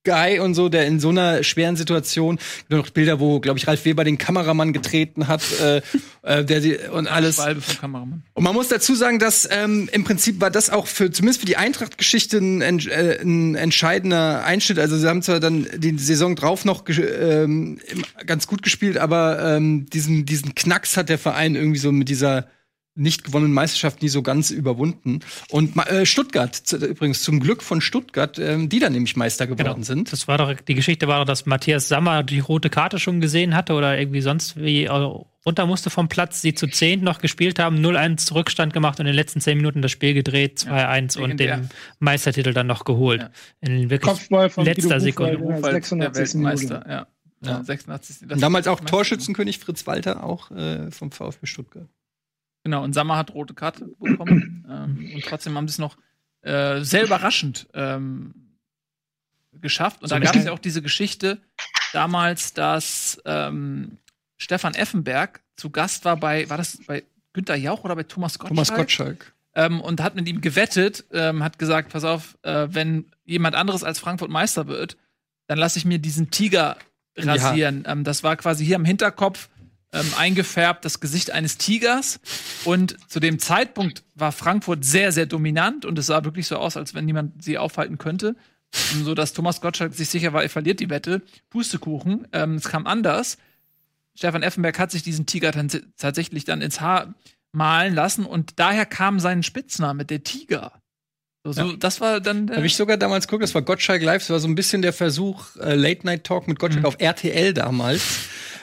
Guy und so, der in so einer schweren Situation, noch Bilder, wo, glaube ich, Ralf Weber den Kameramann getreten hat, äh, äh, der sie und alles. Kameramann. Und man muss dazu sagen, dass ähm, im Prinzip war das auch für zumindest für die Eintracht-Geschichte ein, äh, ein entscheidender Einschnitt. Also sie haben zwar dann die Saison drauf noch ähm, ganz gut gespielt, aber ähm, diesen diesen Knacks hat der Verein irgendwie so mit dieser nicht gewonnenen Meisterschaft nie so ganz überwunden. Und äh, Stuttgart, zu, übrigens zum Glück von Stuttgart, ähm, die dann nämlich Meister geworden Genau. sind. Das war doch, die Geschichte war doch, dass Matthias Sammer die rote Karte schon gesehen hatte oder irgendwie sonst wie äh, runter musste vom Platz, sie zu zehn noch gespielt haben, 0-1 Rückstand gemacht und in den letzten zehn Minuten das Spiel gedreht, 2-1 und legendär. den Meistertitel dann noch geholt. Ja. In wirklich Kopfball von letzter Guido Sekunde. Buchwald, 86. der Minute. Weltmeister, ja. ja. 86. Das Und damals auch Meister- Torschützenkönig Fritz Walter, auch äh, vom VfB Stuttgart. Genau, und Sammer hat rote Karte bekommen. ähm, und trotzdem haben sie es noch äh, sehr überraschend ähm, geschafft. Und So da gab es ja auch diese Geschichte damals, dass ähm, Stefan Effenberg zu Gast war bei, war das bei Günter Jauch oder bei Thomas Gottschalk? Thomas Gottschalk. ähm, und hat mit ihm gewettet, ähm, hat gesagt, pass auf, äh, wenn jemand anderes als Frankfurt Meister wird, dann lasse ich mir diesen Tiger rasieren. Ähm, das war quasi hier am Hinterkopf ähm, eingefärbt, das Gesicht eines Tigers. Und zu dem Zeitpunkt war Frankfurt sehr, sehr dominant und es sah wirklich so aus, als wenn niemand sie aufhalten könnte. Ähm, So dass Thomas Gottschalk sich sicher war, er verliert die Wette. Pustekuchen. Ähm, es kam anders. Stefan Effenberg hat sich diesen Tiger dann tatsächlich dann ins Haar malen lassen und daher kam sein Spitzname, der Tiger. So, so, Das war dann. Habe ich sogar damals geguckt, das war Gottschalk Live, das war so ein bisschen der Versuch, äh, Late Night Talk mit Gottschalk auf RTL damals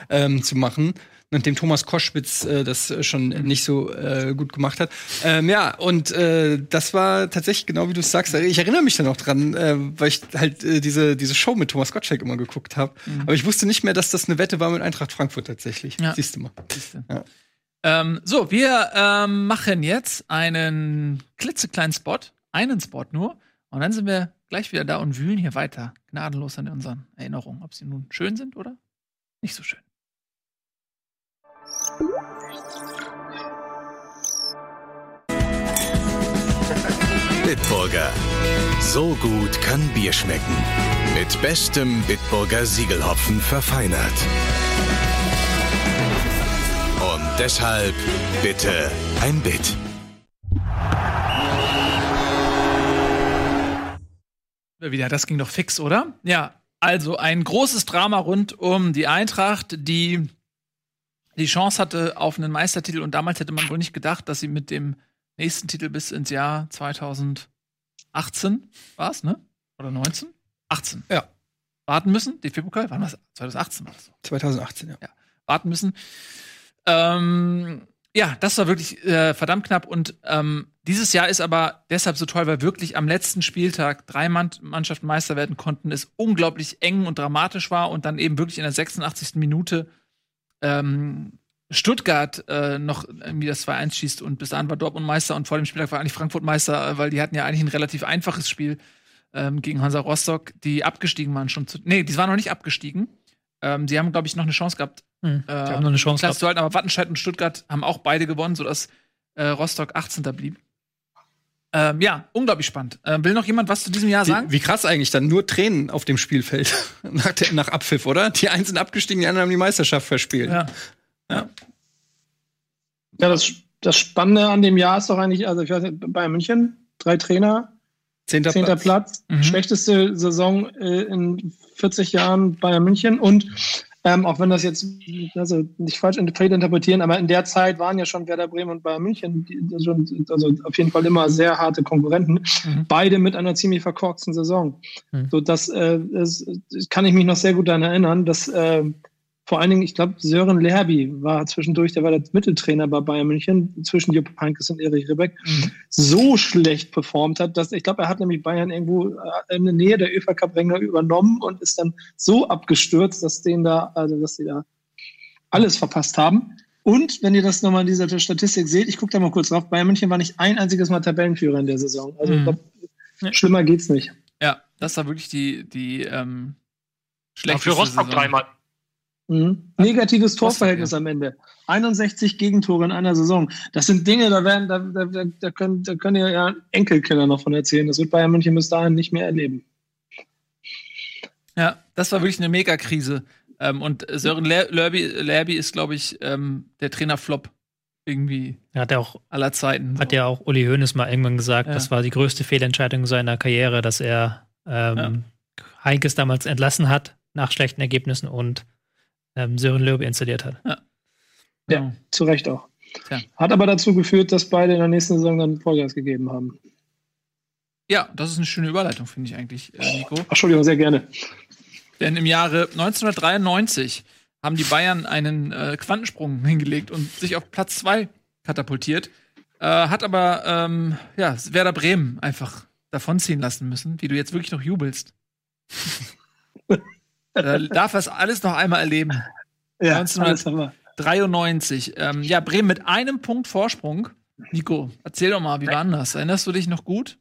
ähm, zu machen. Nachdem Thomas Koschwitz äh, das äh, schon nicht so äh, gut gemacht hat. Ähm, ja, und äh, das war tatsächlich genau wie du es sagst. Ich erinnere mich da noch dran, äh, weil ich halt äh, diese, diese Show mit Thomas Gottschalk immer geguckt habe. Aber ich wusste nicht mehr, dass das eine Wette war mit Eintracht Frankfurt tatsächlich. Ja. Siehst du mal. Ja. Ähm, so, wir ähm, machen jetzt einen klitzekleinen Spot, einen Spot nur, und dann sind wir gleich wieder da und wühlen hier weiter gnadenlos an unseren Erinnerungen, ob sie nun schön sind oder nicht so schön. Bitburger. So gut kann Bier schmecken. Mit bestem Bitburger Siegelhopfen verfeinert. Und deshalb bitte ein Bit. Wieder, das ging doch fix, oder? Ja, also ein großes Drama rund um die Eintracht, die die Chance hatte auf einen Meistertitel und damals hätte man wohl nicht gedacht, dass sie mit dem nächsten Titel bis ins Jahr 2018 war es, ne? Oder 19? 18. Ja. Warten müssen. DFB-Pokal, wann war das? 2018 war das so. 2018, ja. warten müssen. Ähm, ja, das war wirklich äh, verdammt knapp. Und ähm, dieses Jahr ist aber deshalb so toll, weil wirklich am letzten Spieltag drei Mann Mannschaften Meister werden konnten, es unglaublich eng und dramatisch war und dann eben wirklich in der 86. Minute ähm, Stuttgart äh, noch irgendwie das 2-1 schießt und bis dahin war Dortmund Meister und vor dem Spieltag war eigentlich Frankfurt Meister, äh, weil die hatten ja eigentlich ein relativ einfaches Spiel ähm, gegen Hansa Rostock, die abgestiegen waren schon zu. Nee, die waren noch nicht abgestiegen. Ähm, sie haben, glaube ich, noch eine Chance gehabt, Hm. äh, Die haben noch eine Chance gehabt. zu halten, aber Wattenscheid und Stuttgart haben auch beide gewonnen, sodass äh, Rostock 18. blieb. Ähm, ja, unglaublich spannend. Ähm, will noch jemand was zu diesem Jahr sagen? Wie, wie krass eigentlich dann nur Tränen auf dem Spielfeld nach, der, nach Abpfiff, oder? Die einen sind abgestiegen, die anderen haben die Meisterschaft verspielt. Ja. Ja, das, das Spannende an dem Jahr ist doch eigentlich, also ich weiß nicht, Bayern München, drei Trainer, Zehnter, zehnter Platz. Platz, Mhm. schlechteste Saison äh, in 40 Jahren Bayern München und ähm, auch wenn das jetzt also nicht falsch interpretieren, aber in der Zeit waren ja schon Werder Bremen und Bayern München die, schon, also auf jeden Fall immer sehr harte Konkurrenten, Mhm. beide mit einer ziemlich verkorksten Saison. Mhm. So das, äh, das kann ich mich noch sehr gut daran erinnern, dass äh, vor allen Dingen, ich glaube, Sören Lerby war zwischendurch, der war der Mitteltrainer bei Bayern München, zwischen Jupp Heynckes und Erich Ribbeck, Mhm. so schlecht performt hat, dass ich glaube, er hat nämlich Bayern irgendwo äh, in der Nähe der ÖFA Cup Ränge übernommen und ist dann so abgestürzt, dass denen da, also dass sie da alles verpasst haben. Und wenn ihr das nochmal in dieser Statistik seht, ich gucke da mal kurz drauf, Bayern München war nicht ein einziges Mal Tabellenführer in der Saison. Also ich Mhm. glaub, Ja. schlimmer geht's nicht. Ja, das war wirklich die, die ähm, Ja, schlechteste für Rostock Saison. dreimal. Mhm. Negatives Torverhältnis am Ende. 61 Gegentore in einer Saison. Das sind Dinge, da werden, da, da, da, können, da können ja ja Enkelkinder noch von erzählen. Das wird Bayern München bis dahin nicht mehr erleben. Ja, das war wirklich eine Megakrise. Ähm, und Sören Ler- Lerby, Lerby ist, glaube ich, ähm, der Trainerflop irgendwie Er hat ja auch, aller Zeiten. hat ja auch Uli Hoeneß mal irgendwann gesagt, Ja. das war die größte Fehlentscheidung seiner Karriere, dass er ähm, Heinkes damals entlassen hat nach schlechten Ergebnissen und ähm, Sören Löbe installiert hat. ja. Zu Recht auch. Tja. Hat aber dazu geführt, dass beide in der nächsten Saison dann Vollgas gegeben haben. ja, das ist eine schöne Überleitung, finde ich eigentlich, äh, Nico. Ach, Entschuldigung, sehr gerne. Denn im Jahre 1993 haben die Bayern einen äh, Quantensprung hingelegt und sich auf Platz 2 katapultiert. Äh, hat aber ähm, ja, Werder Bremen einfach davonziehen lassen müssen, wie du jetzt wirklich noch jubelst. äh, darf das alles noch einmal erleben. Ja, 1900 alles aber. 93. Ähm, ja, Bremen mit einem Punkt Vorsprung. Nico, erzähl doch mal, wie war das? Erinnerst du dich noch gut?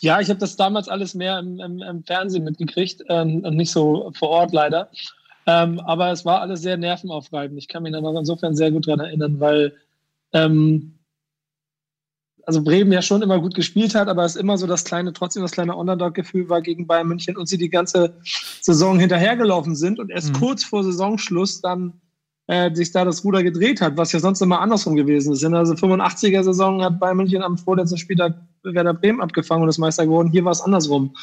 Ja, ich habe das damals alles mehr im, im, im Fernsehen mitgekriegt ähm, und nicht so vor Ort leider. Ähm, aber es war alles sehr nervenaufreibend. Ich kann mich da noch insofern sehr gut dran erinnern, weil ähm, also Bremen ja schon immer gut gespielt hat, aber es immer so das kleine, trotzdem das kleine Underdog-Gefühl war gegen Bayern München und sie die ganze Saison hinterhergelaufen sind und erst Mhm. kurz vor Saisonschluss dann äh, sich da das Ruder gedreht hat, was ja sonst immer andersrum gewesen ist. In der 85er-Saison hat Bayern München am vorletzten Spieltag Werder Bremen abgefangen und ist Meister geworden. Hier war es andersrum.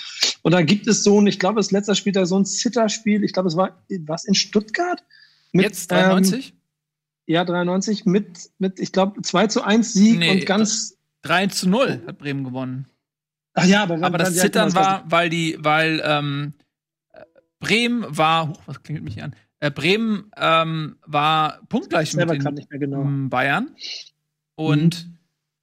Und da gibt es so ein, ich glaube, das letzte Spieltag so ein Zitterspiel. Ich glaube, es war was in Stuttgart. Mit, Jetzt 93? Ähm, ja, 93 mit, mit ich glaube, 2 zu 1 Sieg Nee, und ganz. 3 zu 0 hat Bremen gewonnen. Ach ja, aber, Aber das Zittern war, weil die, weil ähm, äh, Bremen war, huch, was klingelt mich hier an? Äh, Bremen ähm, war punktgleich mit den gerade nicht mehr genau. ähm, Bayern und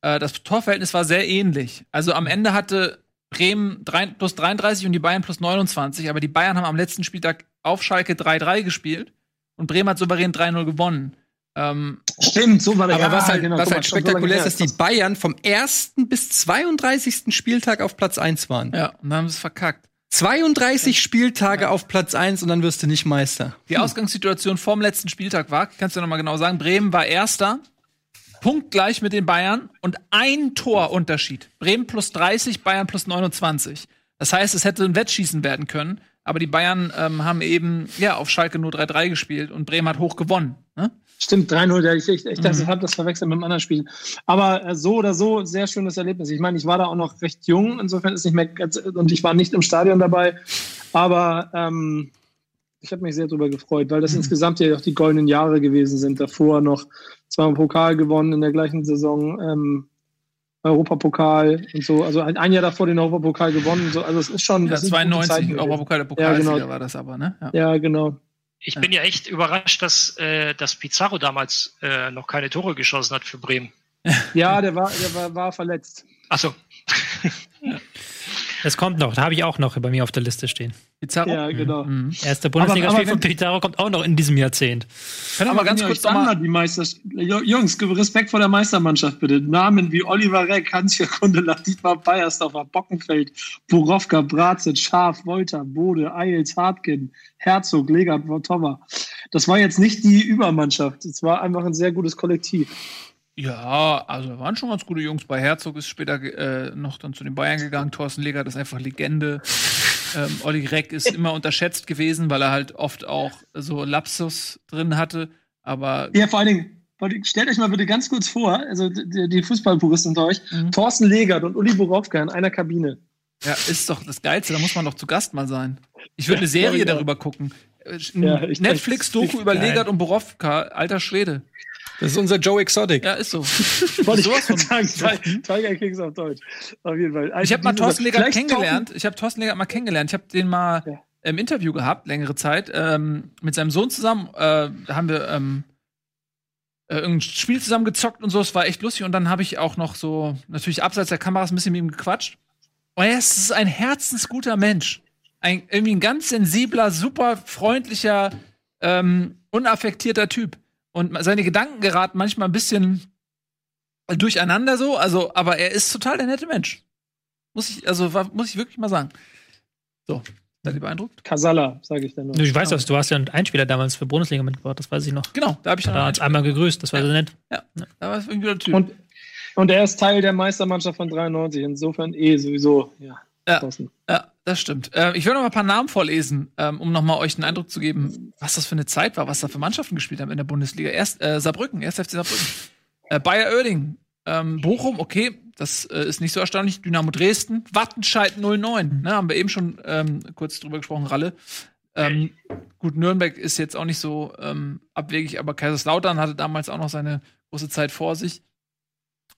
äh, das Torverhältnis war sehr ähnlich. Also am Ende hatte Bremen drei, plus 33 und die Bayern plus 29, aber die Bayern haben am letzten Spieltag auf Schalke 3-3 gespielt und Bremen hat souverän 3-0 gewonnen. Ähm, Stimmt, so war der Aber ja, was halt, genau, was halt spektakulär ist, dass die Bayern vom 1. bis 32. Spieltag auf Platz 1 waren. ja, und dann haben sie es verkackt. 32 Spieltage auf Platz 1 und dann wirst du nicht Meister. Die Ausgangssituation vorm letzten Spieltag war, kannst du noch mal genau sagen, Bremen war Erster, punktgleich mit den Bayern und ein Torunterschied. Bremen plus 30, Bayern plus 29. Das heißt, es hätte ein Wettschießen werden können, aber die Bayern ähm, haben eben ja auf Schalke nur 3-3 gespielt und Bremen hat hoch gewonnen. Ne? Stimmt, 3-0. ja, Ich, ich, ich dachte, Mhm. ich habe das verwechselt mit einem anderen Spiel. Aber äh, so oder so, sehr schönes Erlebnis. Ich meine, ich war da auch noch recht jung, insofern ist nicht mehr ganz, und ich war nicht im Stadion dabei. Aber ähm, ich habe mich sehr darüber gefreut, weil das Mhm. insgesamt ja auch die goldenen Jahre gewesen sind. Davor noch zweimal Pokal gewonnen in der gleichen Saison, ähm, Europapokal und so. Also ein, Jahr davor den Europapokal gewonnen. So. Also es ist schon. Ja, das sind gute Zeiten 92, gewesen. Europapokal der Pokalsieger Ja, genau. war das aber, ne? Ja. Ja, genau. Ich bin ja echt überrascht, dass, äh, dass Pizarro damals äh, noch keine Tore geschossen hat für Bremen. Ja, der war, der war, war verletzt. Achso. Das kommt noch, da habe ich auch noch bei mir auf der Liste stehen. Pizarro. Ja, genau. Mhm. Erster aber Bundesligaspiel von Pizarro kommt auch noch in diesem Jahrzehnt. Können wir mal ganz kurz nochmal. mal die Meister Jungs, Respekt vor der Meistermannschaft bitte. Namen wie Oliver Reck, Hans-Jörg Kundelach, Dietmar Beiersdorfer, Bockenfeld, Borowka, Brazit, Schaf, Wolter, Bode, Eils, Hartgen, Herzog, Legert, Toma. Das war jetzt nicht die Übermannschaft. Es war einfach ein sehr gutes Kollektiv. Ja, also da waren schon ganz gute Jungs. Bei Herzog ist später äh, noch dann zu den Bayern gegangen. Thorsten Legert ist einfach Legende. Ähm, Olli Reck ist immer unterschätzt gewesen, weil er halt oft auch so Lapsus drin hatte. Aber Ja, vor allen Dingen, stellt euch mal bitte ganz kurz vor, also die, die Fußballpuristen unter euch, Mhm. Thorsten Legert und Uli Borowka in einer Kabine. ja, ist doch das Geilste. Da muss man doch zu Gast mal sein. Ich würde eine Serie ja. darüber gucken. Äh, Ja, Netflix-Doku über. Legert und Borowka. Alter Schwede. Das ist unser Joe Exotic. Ja, ist so. Wollte ich Sowas von- sagen, Ti- Tiger Kings auf Deutsch. Auf jeden Fall. Also Ich habe mal Thorsten Legert kennengelernt. Ich habe Thorsten Legert mal kennengelernt. Ich habe den mal Ja. im Interview gehabt, längere Zeit, ähm, mit seinem Sohn zusammen. Äh, da haben wir ähm, äh, irgendein Spiel zusammen gezockt und so. Es war echt lustig. Und dann habe ich auch noch so, natürlich abseits der Kameras, ein bisschen mit ihm gequatscht. Und er ist ein herzensguter Mensch. Ein, irgendwie ein ganz sensibler, super freundlicher, ähm, unaffektierter Typ. Und seine Gedanken geraten manchmal ein bisschen durcheinander so, also, aber er ist total der nette Mensch. Muss ich, also, war, muss ich wirklich mal sagen. So, seid ihr beeindruckt? Casalla, sage ich dann noch. Ich weiß das, du hast ja einen Einspieler damals für Bundesliga mitgebracht, das weiß ich noch. Genau, da habe ich Da dann hat uns einmal gegrüßt, das war sehr nett. Ja, da war es irgendwie der Typ. Und, und er ist Teil der Meistermannschaft von 93. Insofern eh sowieso. Ja. Ja. Ja, das stimmt. Äh, ich will noch mal ein paar Namen vorlesen, ähm, um noch mal euch einen Eindruck zu geben, was das für eine Zeit war, was da für Mannschaften gespielt haben in der Bundesliga. Erst äh, Saarbrücken, erst FC Saarbrücken. Äh, Bayer Oerding, ähm, Bochum, okay, das äh, ist nicht so erstaunlich. Dynamo Dresden, Wattenscheid 09, ne, haben wir eben schon ähm, kurz drüber gesprochen, Ralle. Ähm, gut, Nürnberg ist jetzt auch nicht so ähm, abwegig, aber Kaiserslautern hatte damals auch noch seine große Zeit vor sich.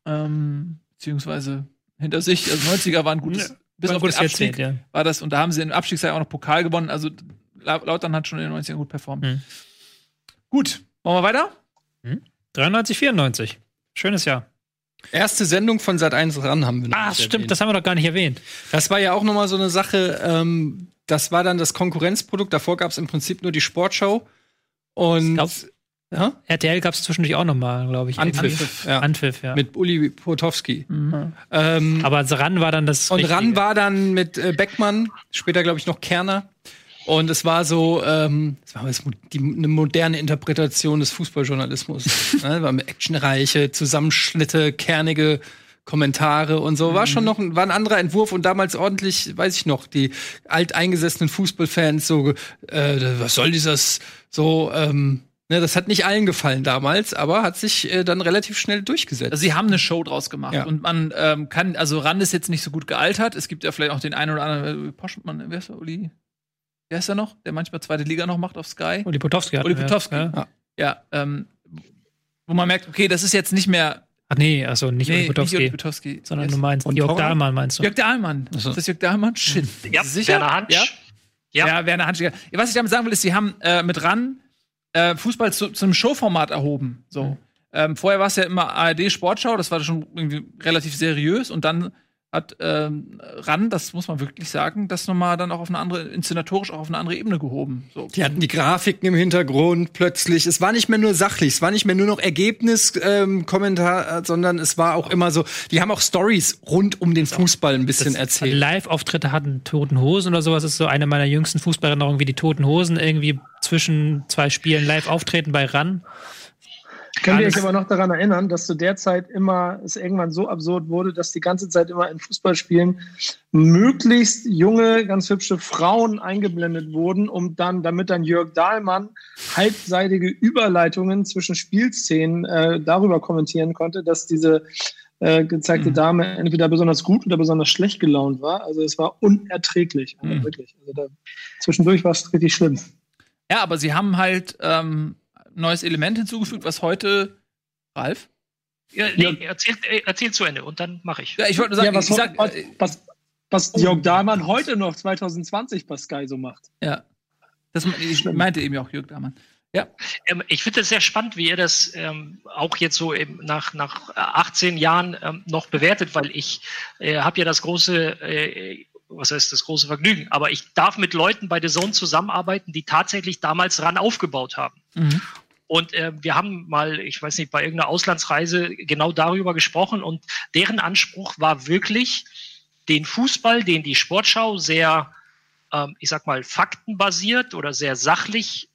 Ähm, beziehungsweise hinter sich. Also 90er waren gutes, bis auf den gutes Abstieg Jahrzehnt, ja. war das, und da haben sie im Abstiegsjahr auch noch Pokal gewonnen. Also La- Lautern hat schon in den 90ern gut performt. Mhm. Gut, machen wir weiter? 93, 94. Schönes Jahr. Erste Sendung von Sat 1 ran haben wir noch Ah, nicht stimmt, erwähnt. das haben wir doch gar nicht erwähnt. Das war ja auch noch mal so eine Sache. Ähm, das war dann das Konkurrenzprodukt. Davor gab es im Prinzip nur die Sportschau. Und glaub- ja? RTL gab es zwischendurch auch noch mal, glaube ich. Anpfiff. Ja. Anpfiff, ja. Mit Uli Potowski. Mhm. Ähm, Aber RAN war dann das. und Richtige. ran war dann mit äh, Beckmann, später glaube ich noch Kerner. Und es war so, ähm, es war die, eine moderne Interpretation des Fußballjournalismus. ne? War mit actionreiche Zusammenschnitte, kernige Kommentare und so. War schon noch ein, war ein anderer Entwurf und damals ordentlich, weiß ich noch, die alteingesessenen Fußballfans so, äh, was soll dieses so, ähm, ne, das hat nicht allen gefallen damals, aber hat sich äh, dann relativ schnell durchgesetzt. Also sie haben eine Show draus gemacht. Ja. Und man ähm, kann, also Rand ist jetzt nicht so gut gealtert. Es gibt ja vielleicht auch den einen oder anderen, äh, Poschmann, wer ist der, Uli? Wer ist der noch? Der manchmal zweite Liga noch macht auf Sky. Uli Potowski Uli Potowski. Ja. Ja, ähm, wo man merkt, okay, das ist jetzt nicht mehr, Ach nee, also nicht nee, Uli Potowski, sondern Yes. du meinst Und Jörg? Dahlmann meinst du. Jörg Dahlmann. Ach so. Ist das Jörg Dahlmann? Shit. Ja, Sicher? Werner Hansch. Ja? Ja. Ja, Werner Hanschig. Was ich damit sagen will, ist, sie haben äh, mit RAN äh, Fußball zu, zu einem Showformat erhoben. So. Mhm. Ähm, vorher war es ja immer ARD Sportschau, das war schon irgendwie relativ seriös und dann hat ähm, RAN, das muss man wirklich sagen, das nochmal dann auch auf eine andere, inszenatorisch auch auf eine andere Ebene gehoben. So. Die hatten die Grafiken im Hintergrund plötzlich. Es war nicht mehr nur sachlich, es war nicht mehr nur noch Ergebniskommentar, ähm, Kommentar, äh, sondern es war auch immer so, die haben auch Stories rund um den Fußball ein bisschen erzählt. Live-Auftritte hatten Toten Hosen oder sowas. Das ist so eine meiner jüngsten Fußballerinnerungen, wie die Toten Hosen irgendwie zwischen zwei Spielen live auftreten bei RAN. Könnt ihr Alles- euch aber noch daran erinnern, dass zu der Zeit immer es irgendwann so absurd wurde, dass die ganze Zeit immer in Fußballspielen möglichst junge, ganz hübsche Frauen eingeblendet wurden, um dann, damit dann Jörg Dahlmann halbseitige Überleitungen zwischen Spielszenen äh, darüber kommentieren konnte, dass diese äh, gezeigte Mhm. Dame entweder besonders gut oder besonders schlecht gelaunt war. Also es war unerträglich, Mhm. wirklich. Also da, zwischendurch war es richtig schlimm. Ja, aber sie haben halt ähm, neues Element hinzugefügt, was heute. Ralf? Ja, nee, erzähl, äh, erzähl zu Ende und dann mache ich. Ja, ich wollte nur sagen, ja, was, ich sag, was, äh, was, was Jörg Dahlmann heute noch 2020 bei Sky so macht. ja. Das, ich meinte eben auch Jörg Dahlmann. Ja. Ähm, ich finde es sehr spannend, wie ihr das ähm, auch jetzt so eben nach, nach 18 Jahren ähm, noch bewertet, weil ich äh, habe ja das große äh, was heißt das große Vergnügen, aber ich darf mit Leuten bei The Zone zusammenarbeiten, die tatsächlich damals RAN aufgebaut haben. Mhm. Und äh, wir haben mal, ich weiß nicht, bei irgendeiner Auslandsreise genau darüber gesprochen und deren Anspruch war wirklich, den Fußball, den die Sportschau sehr, ähm, ich sag mal, faktenbasiert oder sehr sachlich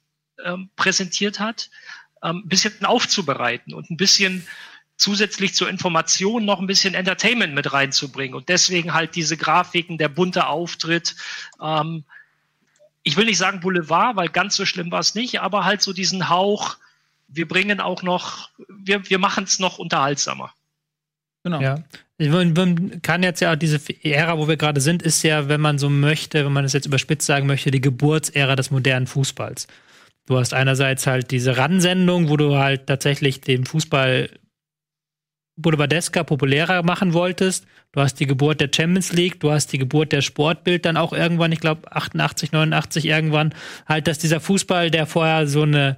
ähm, präsentiert hat, ähm, ein bisschen aufzubereiten und ein bisschen zusätzlich zur Information noch ein bisschen Entertainment mit reinzubringen. Und deswegen halt diese Grafiken, der bunte Auftritt. Ähm, ich will nicht sagen Boulevard, weil ganz so schlimm war es nicht, aber halt so diesen Hauch, wir bringen auch noch, wir, wir machen es noch unterhaltsamer. Genau. Ja. Man kann jetzt ja diese Ära, wo wir gerade sind, ist ja, wenn man so möchte, wenn man es jetzt überspitzt sagen möchte, die Geburtsära des modernen Fußballs. Du hast einerseits halt diese Ransendung, wo du halt tatsächlich den Fußball Boulevardeska populärer machen wolltest. Du hast die Geburt der Champions League, du hast die Geburt der Sportbild dann auch irgendwann, ich glaube 88, 89 irgendwann, halt, dass dieser Fußball, der vorher so eine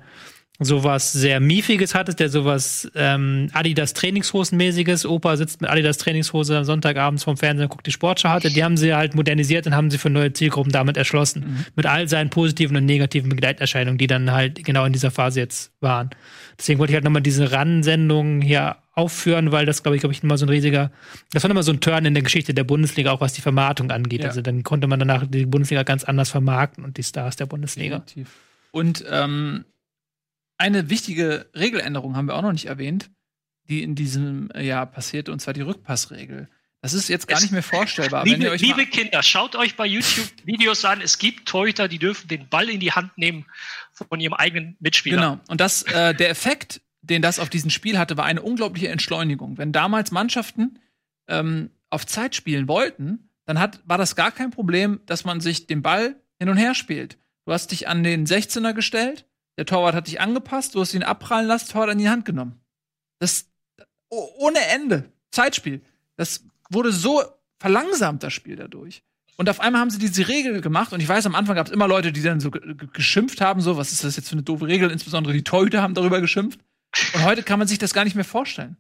sowas sehr Miefiges hattest, der sowas ähm, Adidas Trainingshosenmäßiges, Opa sitzt mit Adidas Trainingshose am Sonntagabends vom Fernsehen und guckt die Sportschau hatte, die haben sie halt modernisiert und haben sie für neue Zielgruppen damit erschlossen. Mhm. Mit all seinen positiven und negativen Begleiterscheinungen, die dann halt genau in dieser Phase jetzt waren. Deswegen wollte ich halt nochmal diese RAN-Sendung hier aufführen, weil das, glaube ich, glaube ich, immer so ein riesiger, das war immer so ein Turn in der Geschichte der Bundesliga, auch was die Vermarktung angeht. Ja. Also dann konnte man danach die Bundesliga ganz anders vermarkten und die Stars der Bundesliga. Definitiv. Und ähm, eine wichtige Regeländerung haben wir auch noch nicht erwähnt, die in diesem Jahr passierte, und zwar die Rückpassregel. Das ist jetzt gar es, nicht mehr vorstellbar. Liebe, liebe Kinder, schaut euch bei YouTube Videos an. Es gibt Torhüter, die dürfen den Ball in die Hand nehmen von ihrem eigenen Mitspieler. Genau. Und das, äh, der Effekt, den das auf diesem Spiel hatte, war eine unglaubliche Entschleunigung. Wenn damals Mannschaften ähm, auf Zeit spielen wollten, dann hat, war das gar kein Problem, dass man sich den Ball hin und her spielt. Du hast dich an den 16er gestellt, der Torwart hat dich angepasst, du hast ihn abprallen lassen, Torwart in die Hand genommen. Das ohne Ende. Zeitspiel. Das wurde so verlangsamt, das Spiel dadurch. Und auf einmal haben sie diese Regel gemacht. Und ich weiß, am Anfang gab es immer Leute, die dann so geschimpft haben, so, was ist das jetzt für eine doofe Regel? Insbesondere die Torhüter haben darüber geschimpft. Und heute kann man sich das gar nicht mehr vorstellen.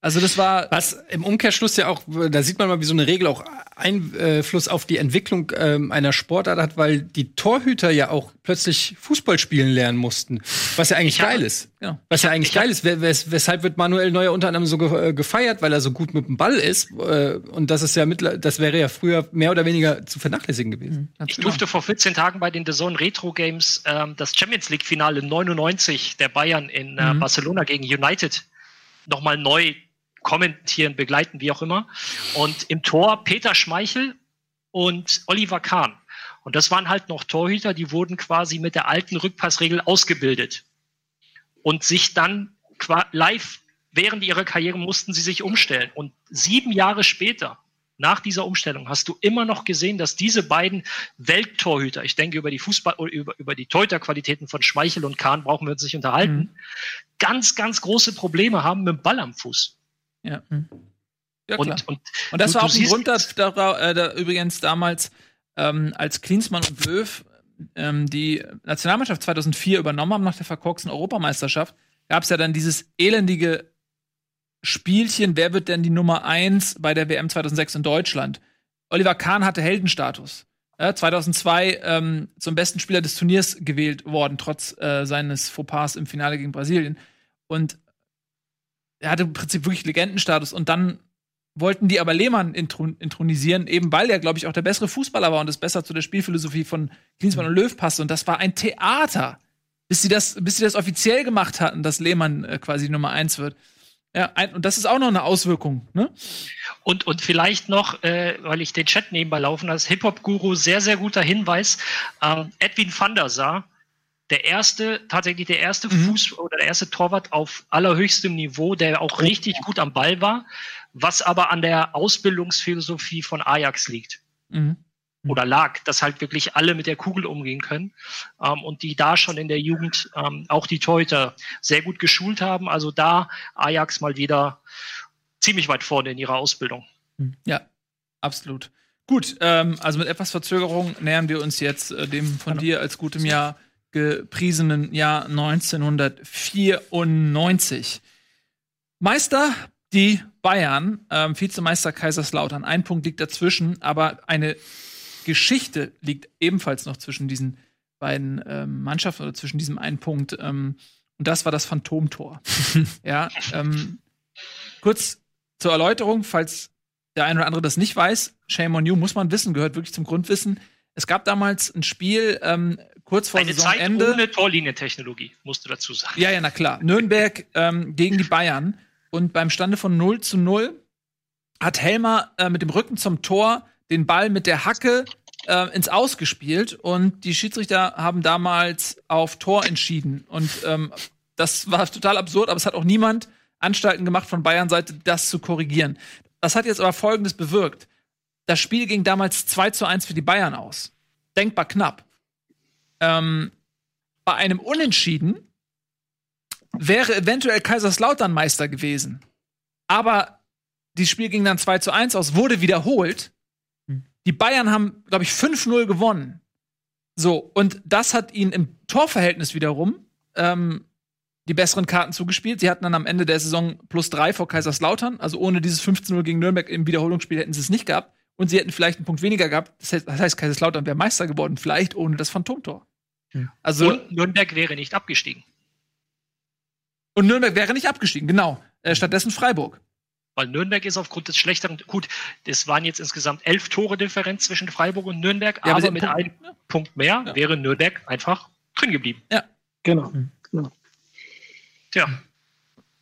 Also das war. Was im Umkehrschluss ja auch, da sieht man mal, wie so eine Regel auch Einfluss auf die Entwicklung ähm, einer Sportart hat, weil die Torhüter ja auch plötzlich Fußball spielen lernen mussten. Was ja eigentlich hab, geil ist. Genau. Was ja eigentlich geil ist. Wes weshalb wird Manuel Neuer unter anderem so ge äh, gefeiert, weil er so gut mit dem Ball ist. Äh, und das ist ja mittler das wäre ja früher mehr oder weniger zu vernachlässigen gewesen. Mhm, ich durfte vor 14 Tagen bei den The Zone Retro Games ähm, das Champions League Finale 99 der Bayern in äh, mhm. Barcelona gegen United nochmal neu kommentieren, begleiten, wie auch immer. Und im Tor Peter Schmeichel und Oliver Kahn. Und das waren halt noch Torhüter, die wurden quasi mit der alten Rückpassregel ausgebildet. Und sich dann live während ihrer Karriere mussten sie sich umstellen. Und sieben Jahre später, nach dieser Umstellung, hast du immer noch gesehen, dass diese beiden Welttorhüter, ich denke über die Fußball, über, über die Torhüterqualitäten von Schmeichel und Kahn brauchen wir uns nicht unterhalten, mhm. ganz, ganz große Probleme haben mit dem Ball am Fuß. Ja. Hm. ja und, und, und, das du, war auch ein Grund, dass da, äh, da übrigens damals, ähm, als Klinsmann und Löw ähm, die Nationalmannschaft 2004 übernommen haben nach der verkorksten Europameisterschaft, gab es ja dann dieses elendige Spielchen, wer wird denn die Nummer 1 bei der WM 2006 in Deutschland? Oliver Kahn hatte Heldenstatus. Ja, 2002 ähm, zum besten Spieler des Turniers gewählt worden, trotz äh, seines Fauxpas im Finale gegen Brasilien. Und er hatte im Prinzip wirklich Legendenstatus und dann wollten die aber Lehmann intron intronisieren, eben weil er, glaube ich, auch der bessere Fußballer war und es besser zu der Spielphilosophie von Klinsmann und Löw passte. Und das war ein Theater, bis sie das, bis sie das offiziell gemacht hatten, dass Lehmann äh, quasi Nummer eins wird. Ja, ein, und das ist auch noch eine Auswirkung. Ne? Und, und vielleicht noch, äh, weil ich den Chat nebenbei laufen als Hip-Hop-Guru, sehr, sehr guter Hinweis. Ähm, Edwin van der Sar der erste, tatsächlich der erste mhm. Fuß oder der erste Torwart auf allerhöchstem Niveau, der auch richtig gut am Ball war, was aber an der Ausbildungsphilosophie von Ajax liegt. Mhm. Oder lag, dass halt wirklich alle mit der Kugel umgehen können ähm, und die da schon in der Jugend ähm, auch die Torhüter sehr gut geschult haben. Also da Ajax mal wieder ziemlich weit vorne in ihrer Ausbildung. Mhm. Ja, absolut. Gut, ähm, also mit etwas Verzögerung nähern wir uns jetzt äh, dem von dir als gutem Jahr gepriesenen Jahr 1994. Meister die Bayern, ähm, Vizemeister Kaiserslautern. Ein Punkt liegt dazwischen, aber eine Geschichte liegt ebenfalls noch zwischen diesen beiden ähm, Mannschaften oder zwischen diesem einen Punkt. Ähm, und das war das Phantomtor. ja, ähm, kurz zur Erläuterung, falls der eine oder andere das nicht weiß, Shame on You muss man wissen, gehört wirklich zum Grundwissen. Es gab damals ein Spiel ähm, kurz vor Eine Zeit Saisonende. ohne Torlinientechnologie, musst du dazu sagen. Ja, ja, na klar. Nürnberg ähm, gegen die Bayern. Und beim Stande von 0 zu 0 hat Helmer äh, mit dem Rücken zum Tor den Ball mit der Hacke äh, ins Aus gespielt. Und die Schiedsrichter haben damals auf Tor entschieden. Und ähm, das war total absurd, aber es hat auch niemand Anstalten gemacht von Bayern Seite, das zu korrigieren. Das hat jetzt aber Folgendes bewirkt. Das Spiel ging damals 2 zu 1 für die Bayern aus. Denkbar knapp. Ähm, bei einem Unentschieden wäre eventuell Kaiserslautern Meister gewesen. Aber das Spiel ging dann 2 zu 1 aus, wurde wiederholt. Die Bayern haben, glaube ich, 5-0 gewonnen. So, und das hat ihnen im Torverhältnis wiederum ähm, die besseren Karten zugespielt. Sie hatten dann am Ende der Saison plus drei vor Kaiserslautern. Also ohne dieses 15-0 gegen Nürnberg im Wiederholungsspiel hätten sie es nicht gehabt. Und sie hätten vielleicht einen Punkt weniger gehabt. Das heißt, das heißt Kaiserslautern wäre Meister geworden, vielleicht ohne das Phantomtor. Also, Und Nürnberg wäre nicht abgestiegen. und Nürnberg wäre nicht abgestiegen, genau. Äh, stattdessen Freiburg. Weil Nürnberg ist aufgrund des schlechteren, gut, das waren jetzt insgesamt elf Tore Differenz zwischen Freiburg und Nürnberg, Ja, aber aber mit einem Punkt mehr Ja. wäre Nürnberg einfach drin geblieben. Genau. Tja,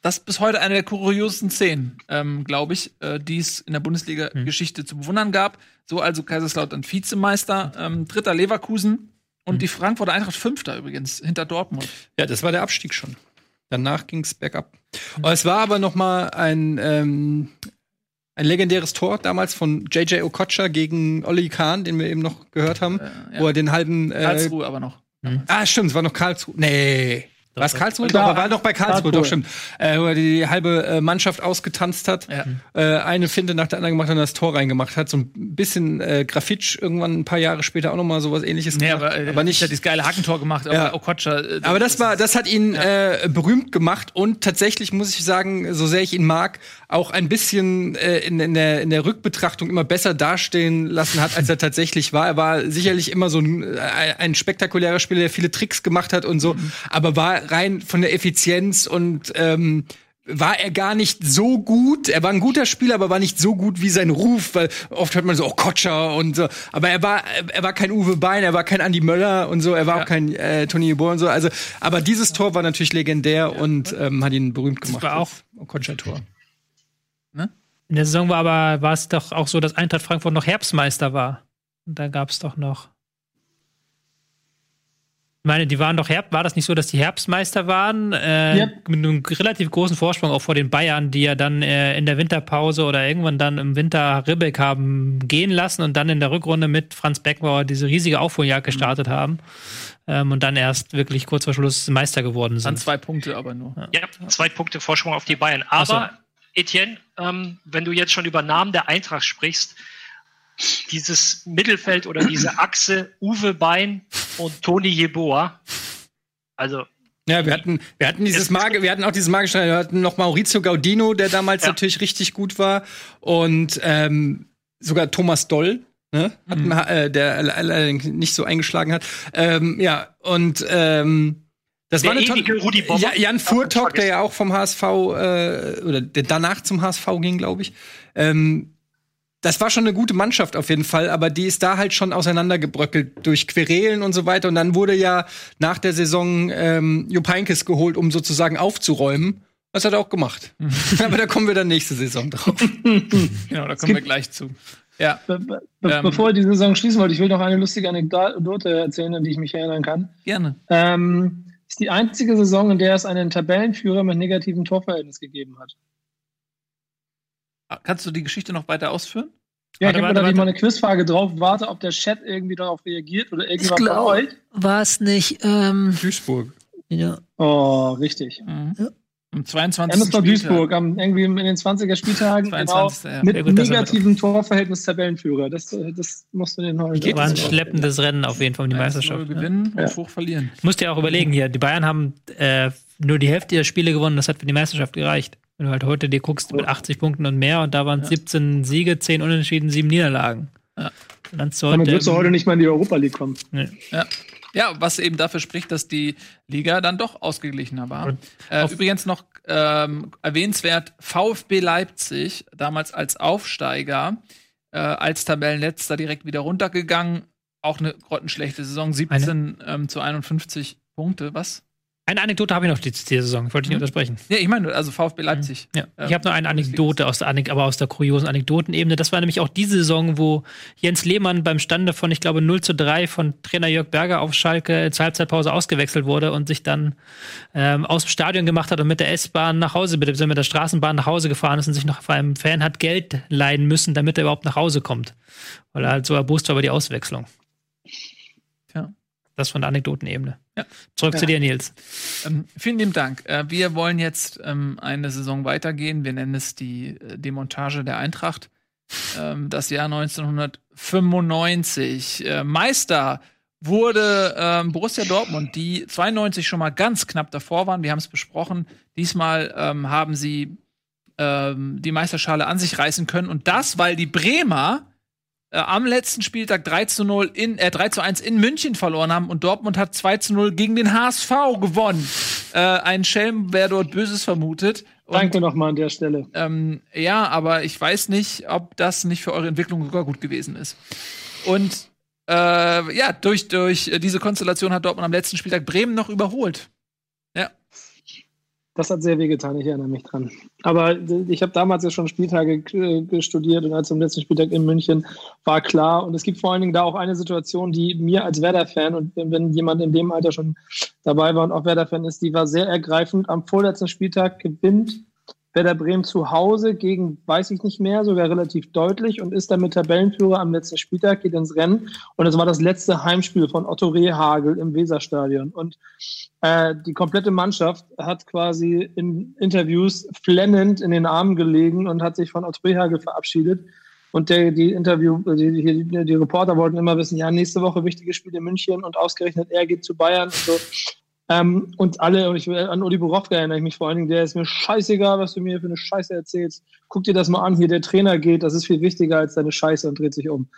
Das ist bis heute eine der kuriosesten Szenen, ähm, glaube ich, äh, die es in der Bundesliga-Geschichte zu bewundern gab. So also Kaiserslautern Vizemeister, ähm, dritter Leverkusen und die Frankfurter Eintracht Fünfter übrigens, hinter Dortmund. Ja, das war der Abstieg schon. Danach ging es bergab. Aber es war aber noch mal ein, ähm, ein legendäres Tor damals von JJ Okocha gegen Olli Kahn, den wir eben noch gehört haben, Äh, wo er den halben. Äh, Karlsruhe aber noch. ah, stimmt, es war noch Karlsruhe. Nee. War es Karlsruhe? Klar. Doch, er war noch bei Karlsruhe, Karlsruhe. doch, stimmt. Äh, wo er die halbe äh, Mannschaft ausgetanzt hat. Ja. Äh, eine Finte nach der anderen gemacht hat und das Tor reingemacht hat. So ein bisschen äh, Grafitsch irgendwann ein paar Jahre später auch noch mal sowas ähnliches Nee, gemacht. aber, äh, aber nicht hat dieses geile Hackentor gemacht, Ja. aber Okocha. Äh, aber das war, das hat ihn äh, berühmt gemacht und tatsächlich muss ich sagen, so sehr ich ihn mag, auch ein bisschen äh, in, in, der, in der Rückbetrachtung immer besser dastehen lassen hat, als er tatsächlich war. Er war sicherlich immer so ein, äh, ein spektakulärer Spieler, der viele Tricks gemacht hat und so, aber war rein von der Effizienz und ähm, war er gar nicht so gut. Er war ein guter Spieler, aber war nicht so gut wie sein Ruf, weil oft hört man so, oh, Kotscher und so. Aber er war, er war kein Uwe Bein, er war kein Andi Möller und so, er war Ja. auch kein äh, Toni Jeboer und so. Also, aber dieses Tor war natürlich legendär und ähm, hat ihn berühmt gemacht. war auch- das Okocha-Tor. In der Saison war aber war es doch auch so, dass Eintracht Frankfurt noch Herbstmeister war. Und da gab es doch noch. Ich meine, die waren doch Herbst, war das nicht so, dass die Herbstmeister waren? Äh, Yep. Mit einem relativ großen Vorsprung auch vor den Bayern, die ja dann äh, in der Winterpause oder irgendwann dann im Winter Ribbeck haben gehen lassen und dann in der Rückrunde mit Franz Beckenbauer diese riesige Aufholjagd gestartet haben. Ähm, und dann erst wirklich kurz vor Schluss Meister geworden sind. zwei Punkte aber nur. ja, zwei Punkte Vorsprung auf die Bayern. Ach so. Aber, Etienne, ähm, wenn du jetzt schon über Namen der Eintracht sprichst, dieses Mittelfeld oder diese Achse Uwe Bein und Toni Jeboa, also Ja, wir hatten, wir hatten dieses Mage, wir hatten auch dieses magische, wir hatten noch Maurizio Gaudino, der damals Ja. natürlich richtig gut war und ähm, sogar Thomas Doll, ne? Hatten, wir, äh, der allerdings nicht so eingeschlagen hat. Ähm, ja, und ähm, das Der war eine ewige Rudi. Ja, Jan Furtok, der ja auch vom HSV äh, oder der danach zum HSV ging, glaube ich. Ähm, das war schon eine gute Mannschaft auf jeden Fall, aber die ist da halt schon auseinandergebröckelt durch Querelen und so weiter. Und dann wurde ja nach der Saison ähm, Jupp Heynckes geholt, um sozusagen aufzuräumen. Das hat er auch gemacht. aber da kommen wir dann nächste Saison drauf. Genau, da kommen wir gleich zu. Ja, Be be Ähm. bevor wir die Saison schließen wollte, ich will noch eine lustige Anekdote erzählen, an die ich mich erinnern kann. gerne. Ähm, ist die einzige Saison, in der es einen Tabellenführer mit negativem Torverhältnis gegeben hat. Kannst du die Geschichte noch weiter ausführen? Ja, Warte, ich habe da mal eine Quizfrage drauf, warte, ob der Chat irgendwie darauf reagiert oder von glaub- euch. War es nicht, ähm, Duisburg. ja. Oh, richtig. Mhm. Ja. Am 22. MSV Duisburg, am, irgendwie in den 20er Spieltagen, genau, 22. Ja. mit gut, negativem Torverhältnis Tabellenführer. Das, äh, das musst du den heute. War ein schleppendes Rennen auf jeden Fall um die 1-0 Meisterschaft. Gewinnen Ja. und hoch verlieren. Du musst dir auch überlegen hier, die Bayern haben äh, nur die Hälfte der Spiele gewonnen, das hat für die Meisterschaft gereicht. Wenn du halt heute dir guckst mit 80 Punkten und mehr und da waren es 17 Siege, 10 Unentschieden, 7 Niederlagen. Dann Damit sollte, würdest du heute nicht mal in die Europa League kommen. Ja. ja, was eben dafür spricht, dass die Liga dann doch ausgeglichener war. Äh, übrigens noch ähm, erwähnenswert, VfB Leipzig, damals als Aufsteiger, äh, als Tabellenletzter direkt wieder runtergegangen. Auch eine grottenschlechte Saison, 17 ähm, zu 51 Punkte. Was? Eine Anekdote habe ich noch die, die Saison, ich wollte dich nicht untersprechen. Ja, ich meine, also VfB Leipzig. Ja. Ja. Ich habe noch eine Anekdote aus der, aber aus der kuriosen Anekdotenebene. Das war nämlich auch diese Saison, wo Jens Lehmann beim Stande von, ich glaube, 0 zu 3 von Trainer Jörg Berger auf Schalke zur Halbzeitpause ausgewechselt wurde und sich dann ähm, aus dem Stadion gemacht hat und mit der S-Bahn nach Hause, mit der Straßenbahn nach Hause gefahren ist und sich noch vor einem Fan hat Geld leihen müssen, damit er überhaupt nach Hause kommt. Weil er halt so erbost war über die Auswechslung. Das von der Anekdotenebene. Ja. Zurück zu dir, Nils. Ähm, vielen lieben Dank. Äh, wir wollen jetzt ähm, eine Saison weitergehen. Wir nennen es die äh, Demontage der Eintracht. Ähm, das Jahr 1995. Äh, Meister wurde ähm, Borussia Dortmund, die 92 schon mal ganz knapp davor waren. Wir haben es besprochen. Diesmal ähm, haben sie ähm, die Meisterschale an sich reißen können. Und das, weil die Bremer äh, am letzten Spieltag 3 zu 0 in, äh, 3 zu 1 in München verloren haben und Dortmund hat 2 zu 0 gegen den HSV gewonnen. Äh, ein Schelm, wer dort Böses vermutet. Und, Danke nochmal an der Stelle. Ähm, ja, aber ich weiß nicht, ob das nicht für eure Entwicklung sogar gut gewesen ist. Und äh, ja, durch, durch äh, diese Konstellation hat Dortmund am letzten Spieltag Bremen noch überholt. Das hat sehr wehgetan, ich erinnere mich dran. Aber ich habe damals ja schon Spieltage äh, studiert und als am letzten Spieltag in München war klar. Und es gibt vor allen Dingen da auch eine Situation, die mir als Werder-Fan und wenn jemand in dem Alter schon dabei war und auch Werder-Fan ist, die war sehr ergreifend. Am vorletzten Spieltag gewinnt Werder Bremen zu Hause gegen, weiß ich nicht mehr, sogar relativ deutlich und ist damit Tabellenführer am letzten Spieltag, geht ins Rennen. Und es war das letzte Heimspiel von Otto Rehagel im Weserstadion. Und äh, die komplette Mannschaft hat quasi in Interviews flennend in den Armen gelegen und hat sich von Otto Rehagel verabschiedet. Und der, die Interview, die, die, die Reporter wollten immer wissen, ja, nächste Woche wichtiges Spiel in München und ausgerechnet er geht zu Bayern und so. Ähm, und alle, und ich will an Uli Borowka erinnere ich mich vor allen Dingen, der ist mir scheißegal, was du mir für eine Scheiße erzählst. Guck dir das mal an, hier der Trainer geht, das ist viel wichtiger als deine Scheiße und dreht sich um.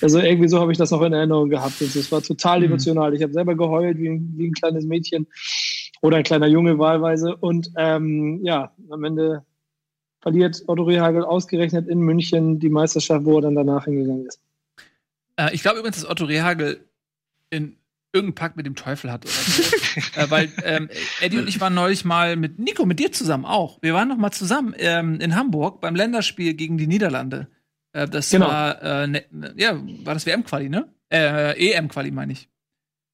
Also irgendwie so habe ich das noch in Erinnerung gehabt. Und es war total Mhm. emotional. Ich habe selber geheult wie, ein- wie ein kleines Mädchen oder ein kleiner Junge wahlweise. Und ähm, ja, am Ende verliert Otto Rehagel ausgerechnet in München die Meisterschaft, wo er dann danach hingegangen ist. Äh, ich glaube übrigens, dass Otto Rehagel in irgendeinen Pakt mit dem Teufel hat oder so. äh, weil ähm, Eddie und ich waren neulich mal mit Nico, mit dir zusammen auch. Wir waren noch mal zusammen ähm, in Hamburg beim Länderspiel gegen die Niederlande. Äh, das Genau. war, äh, ne, ja, war das WM-Quali, ne? Äh, EM-Quali, meine ich.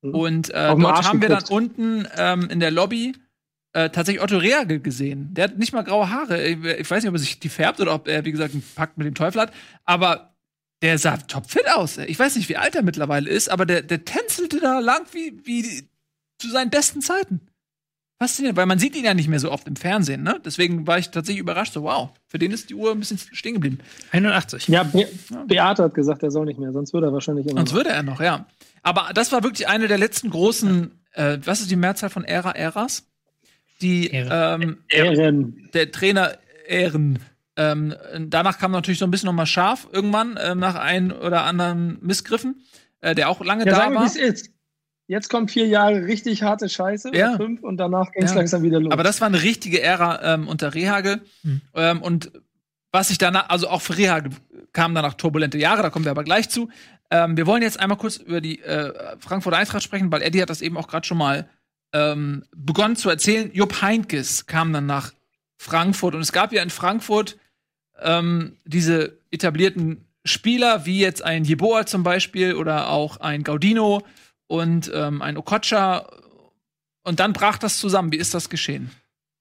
Mhm. Und äh, dort Arsch haben wir dann unten ähm, in der Lobby äh, tatsächlich Otto Rehagel gesehen. Der hat nicht mal graue Haare. Ich, ich weiß nicht, ob er sich die färbt oder ob er, wie gesagt, einen Pakt mit dem Teufel hat. Aber der sah topfit aus. Ich weiß nicht, wie alt er mittlerweile ist, aber der, der tänzelte da lang wie, wie zu seinen besten Zeiten. Faszinierend, weil man sieht ihn ja nicht mehr so oft im Fernsehen, ne? Deswegen war ich tatsächlich überrascht, so wow, für den ist die Uhr ein bisschen stehen geblieben. 81. Ja, Be Beate hat gesagt, er soll nicht mehr, sonst würde er wahrscheinlich immer. Sonst noch. würde er noch, ja. Aber das war wirklich eine der letzten großen, äh, was ist die Mehrzahl von Ära Äras? Die Ära. ähm, Ehren. der Trainer Ehren. Ähm, danach kam natürlich so ein bisschen noch mal scharf irgendwann ähm, nach ein oder anderen Missgriffen, äh, der auch lange Ja, da sagen wir, war. es ist. Jetzt kommen vier Jahre richtig harte Scheiße, Ja. fünf, und danach ging es Ja. langsam wieder los. Aber das war eine richtige Ära ähm, unter Rehagel. Hm. Ähm, und was ich danach, also auch für Rehagel kamen danach turbulente Jahre, da kommen wir aber gleich zu. Ähm, wir wollen jetzt einmal kurz über die äh, Frankfurter Eintracht sprechen, weil Eddie hat das eben auch gerade schon mal ähm, begonnen zu erzählen. Jupp Heinkes kam dann nach Frankfurt und es gab ja in Frankfurt ähm, diese etablierten Spieler, wie jetzt ein Jeboa zum Beispiel oder auch ein Gaudino und ähm, ein Okocha. Und dann brach das zusammen. Wie ist das geschehen?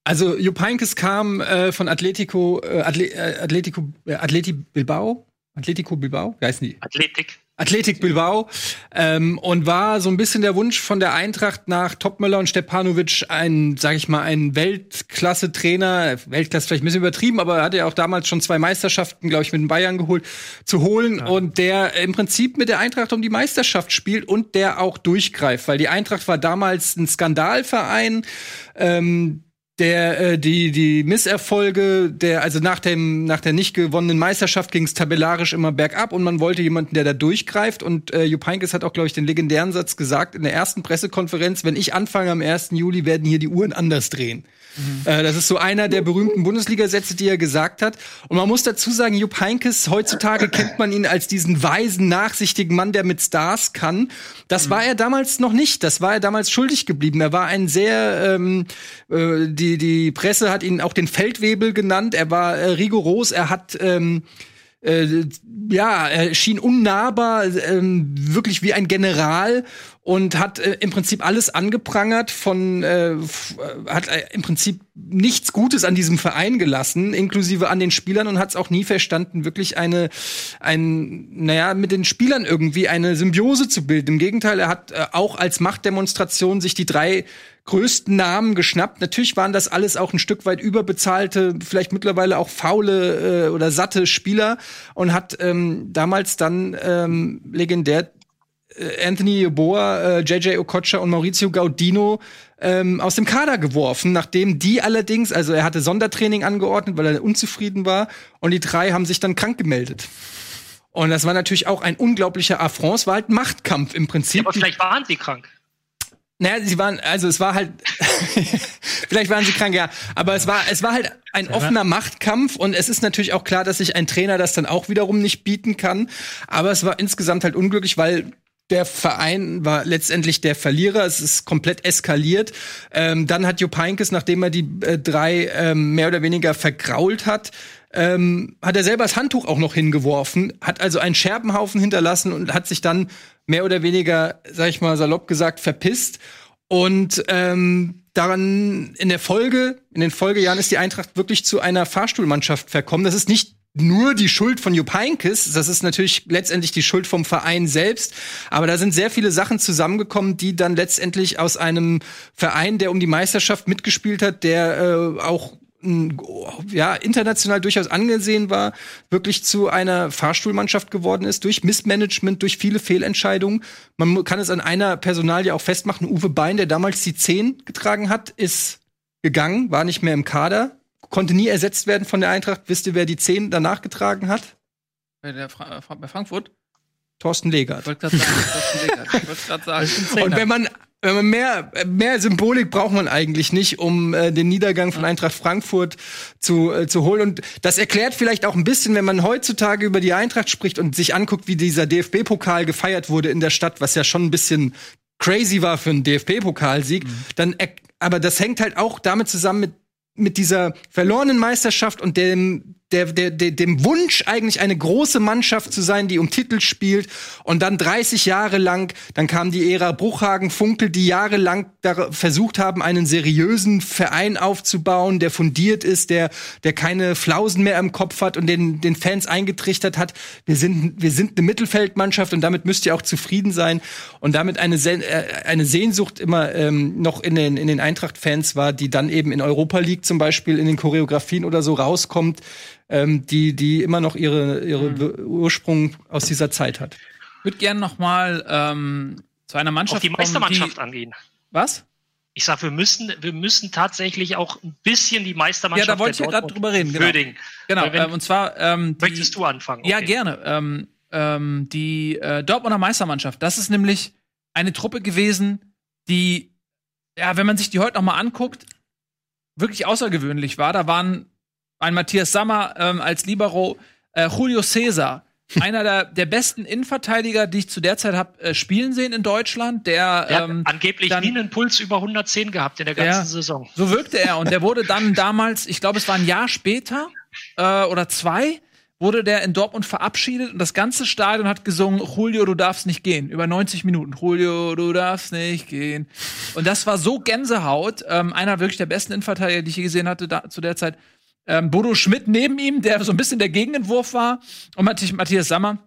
Also Jupp Heynckes kam äh, von Atletico, äh, Atle äh, Atletico, äh, Atleti Bilbao, Atletico Bilbao, wie heißen die? Athletik. Athletik Bilbao ähm, und war so ein bisschen der Wunsch von der Eintracht nach Topmöller und Stepanovic ein, sag ich mal, ein Weltklasse-Trainer, Weltklasse vielleicht ein bisschen übertrieben, aber er hatte ja auch damals schon zwei Meisterschaften, glaube ich, mit den Bayern geholt, zu holen und der im Prinzip mit der Eintracht um die Meisterschaft spielt und der auch durchgreift, weil die Eintracht war damals ein Skandalverein. Ähm, der äh, die die Misserfolge der also nach dem nach der nicht gewonnenen Meisterschaft ging es tabellarisch immer bergab und man wollte jemanden der da durchgreift und äh, Jupp Heynckes hat auch glaube ich den legendären Satz gesagt in der ersten Pressekonferenz wenn ich anfange am 1. Juli werden hier die Uhren anders drehen äh, das ist so einer der berühmten Bundesliga-Sätze, die er gesagt hat. Und man muss dazu sagen, Jupp Heynckes, heutzutage kennt man ihn als diesen weisen, nachsichtigen Mann, der mit Stars kann. Das war er damals noch nicht. Das war er damals schuldig geblieben. Er war ein sehr, ähm, äh, die, die Presse hat ihn auch den Feldwebel genannt. Er war äh, rigoros. Er hat, ähm, äh, ja, er schien unnahbar, ähm, wirklich wie ein General und hat äh, im Prinzip alles angeprangert von, äh, äh, hat äh, im Prinzip nichts Gutes an diesem Verein gelassen, inklusive an den Spielern und hat es auch nie verstanden, wirklich eine, ein, naja, mit den Spielern irgendwie eine Symbiose zu bilden. Im Gegenteil, er hat äh, auch als Machtdemonstration sich die drei größten Namen geschnappt. Natürlich waren das alles auch ein Stück weit überbezahlte, vielleicht mittlerweile auch faule äh, oder satte Spieler und hat ähm, damals dann ähm, legendär Anthony Yeboah, äh, JJ Okocha und Maurizio Gaudino ähm, aus dem Kader geworfen, nachdem die allerdings, also er hatte Sondertraining angeordnet, weil er unzufrieden war und die drei haben sich dann krank gemeldet. Und das war natürlich auch ein unglaublicher Affront, es war halt Machtkampf im Prinzip. Aber vielleicht waren sie krank. Naja, sie waren, also es war halt, vielleicht waren sie krank, ja, aber es war, es war halt ein offener Machtkampf und es ist natürlich auch klar, dass sich ein Trainer das dann auch wiederum nicht bieten kann. Aber es war insgesamt halt unglücklich, weil der Verein war letztendlich der Verlierer. Es ist komplett eskaliert. Ähm, dann hat Jupp Heynckes, nachdem er die äh, drei ähm, mehr oder weniger vergrault hat, ähm, hat er selber das Handtuch auch noch hingeworfen, hat also einen Scherbenhaufen hinterlassen und hat sich dann mehr oder weniger, sag ich mal salopp gesagt, verpisst. Und ähm, daran in der Folge, in den Folgejahren ist die Eintracht wirklich zu einer Fahrstuhlmannschaft verkommen. Das ist nicht nur die Schuld von Jupp Heynckes, das ist natürlich letztendlich die Schuld vom Verein selbst, aber da sind sehr viele Sachen zusammengekommen, die dann letztendlich aus einem Verein, der um die Meisterschaft mitgespielt hat, der äh, auch ja, international durchaus angesehen war, wirklich zu einer Fahrstuhlmannschaft geworden ist, durch Missmanagement, durch viele Fehlentscheidungen. Man kann es an einer Personalie auch festmachen. Uwe Bein, der damals die 10 getragen hat, ist gegangen, war nicht mehr im Kader, konnte nie ersetzt werden von der Eintracht. Wisst ihr, wer die 10 danach getragen hat? Bei, der Fra Fra bei Frankfurt? Thorsten Legert. Ich wollte gerade sagen, Thorsten Legert. Ich wollte gerade sagen. Und wenn man, wenn man mehr, mehr Symbolik braucht man eigentlich nicht, um äh, den Niedergang von Eintracht Frankfurt zu, äh, zu holen. Und das erklärt vielleicht auch ein bisschen, wenn man heutzutage über die Eintracht spricht und sich anguckt, wie dieser DFB-Pokal gefeiert wurde in der Stadt, was ja schon ein bisschen crazy war für einen DFB-Pokalsieg, dann, er- aber das hängt halt auch damit zusammen mit mit dieser verlorenen Meisterschaft und dem, der, der, der, dem Wunsch, eigentlich eine große Mannschaft zu sein, die um Titel spielt. Und dann 30 Jahre lang, dann kam die Ära Bruchhagen, Funkel, die jahrelang versucht haben, einen seriösen Verein aufzubauen, der fundiert ist, der, der keine Flausen mehr im Kopf hat und den, den Fans eingetrichtert hat, wir sind, wir sind eine Mittelfeldmannschaft und damit müsst ihr auch zufrieden sein. Und damit eine, Sen äh, eine Sehnsucht immer ähm, noch in den, in den Eintracht-Fans war, die dann eben in Europa League zum Beispiel in den Choreografien oder so rauskommt, ähm, die, die immer noch ihre, ihre Be- Ursprung aus dieser Zeit hat. Ich würde gerne noch mal ähm, zu einer Mannschaft Auf die kommen, Meistermannschaft die, angehen. Was? Ich sag, wir müssen, wir müssen tatsächlich auch ein bisschen die Meistermannschaft Ja, da wollte ich ja gerade drüber reden, genau. würdigen. Genau, wenn- ähm, und zwar ähm, die, Möchtest du anfangen? Ja, Okay. gerne. Ähm, ähm, die äh, Dortmunder Meistermannschaft, das ist nämlich eine Truppe gewesen, die, ja, wenn man sich die heute noch mal anguckt, wirklich außergewöhnlich war. Da waren ein Matthias Sammer ähm, als Libero, äh, Julio Cesar, einer der, der besten Innenverteidiger, die ich zu der Zeit habe äh, spielen sehen in Deutschland, der, Der ähm, hat angeblich dann- nie einen Puls über 110 gehabt in der ganzen Ja. Saison. so wirkte er. Und der wurde dann damals, ich glaube, es war ein Jahr später äh, oder zwei, wurde der in Dortmund verabschiedet und das ganze Stadion hat gesungen, Julio, du darfst nicht gehen. Über 90 Minuten. Julio, du darfst nicht gehen. Und das war so Gänsehaut. Ähm, einer wirklich der besten Innenverteidiger, die ich je gesehen hatte da, zu der Zeit. Ähm, Bodo Schmidt neben ihm, der so ein bisschen der Gegenentwurf war. Und Matthias, Sammer.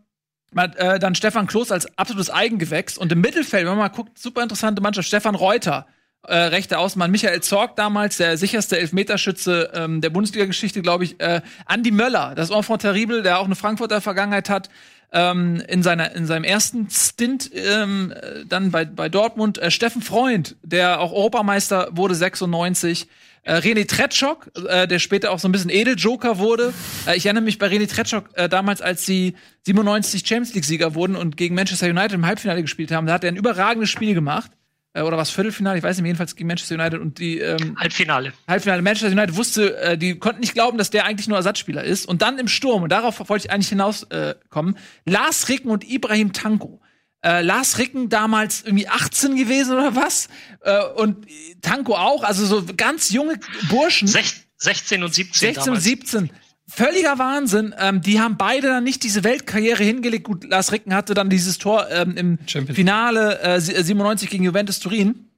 Äh, dann Stefan Kloß als absolutes Eigengewächs. Und im Mittelfeld, wenn man mal guckt, super interessante Mannschaft. Stefan Reuter, äh, rechter Außenmann. Michael Zorg damals, der sicherste Elfmeterschütze ähm, der Bundesliga-Geschichte, glaube ich. Äh, Andi Möller, das Enfant terrible, der auch eine Frankfurter Vergangenheit hat. Ähm, in, seiner, in seinem ersten Stint ähm, äh, dann bei, bei Dortmund. Äh, Steffen Freund, der auch Europameister wurde 96. Äh, René Tretschok, äh, der später auch so ein bisschen Edeljoker wurde. Äh, ich erinnere mich bei René Tretschok äh, damals, als sie 97 Champions League-Sieger wurden und gegen Manchester United im Halbfinale gespielt haben. Da hat er ein überragendes Spiel gemacht. Äh, oder was Viertelfinale, ich weiß nicht, jedenfalls gegen Manchester United und die ähm, Halbfinale. Halbfinale. Manchester United wusste, äh, die konnten nicht glauben, dass der eigentlich nur Ersatzspieler ist. Und dann im Sturm, und darauf wollte ich eigentlich hinauskommen, äh, kommen, Lars Ricken und Ibrahim Tanko. Äh, Lars Ricken damals irgendwie 18 gewesen oder was? Äh, und Tanko auch, also so ganz junge Burschen. Sech 16 und 17 16 und damals. 17. Völliger Wahnsinn. Ähm, die haben beide dann nicht diese Weltkarriere hingelegt. Gut, Lars Ricken hatte dann dieses Tor ähm, im Champions Finale äh, sie- 97 gegen Juventus Turin.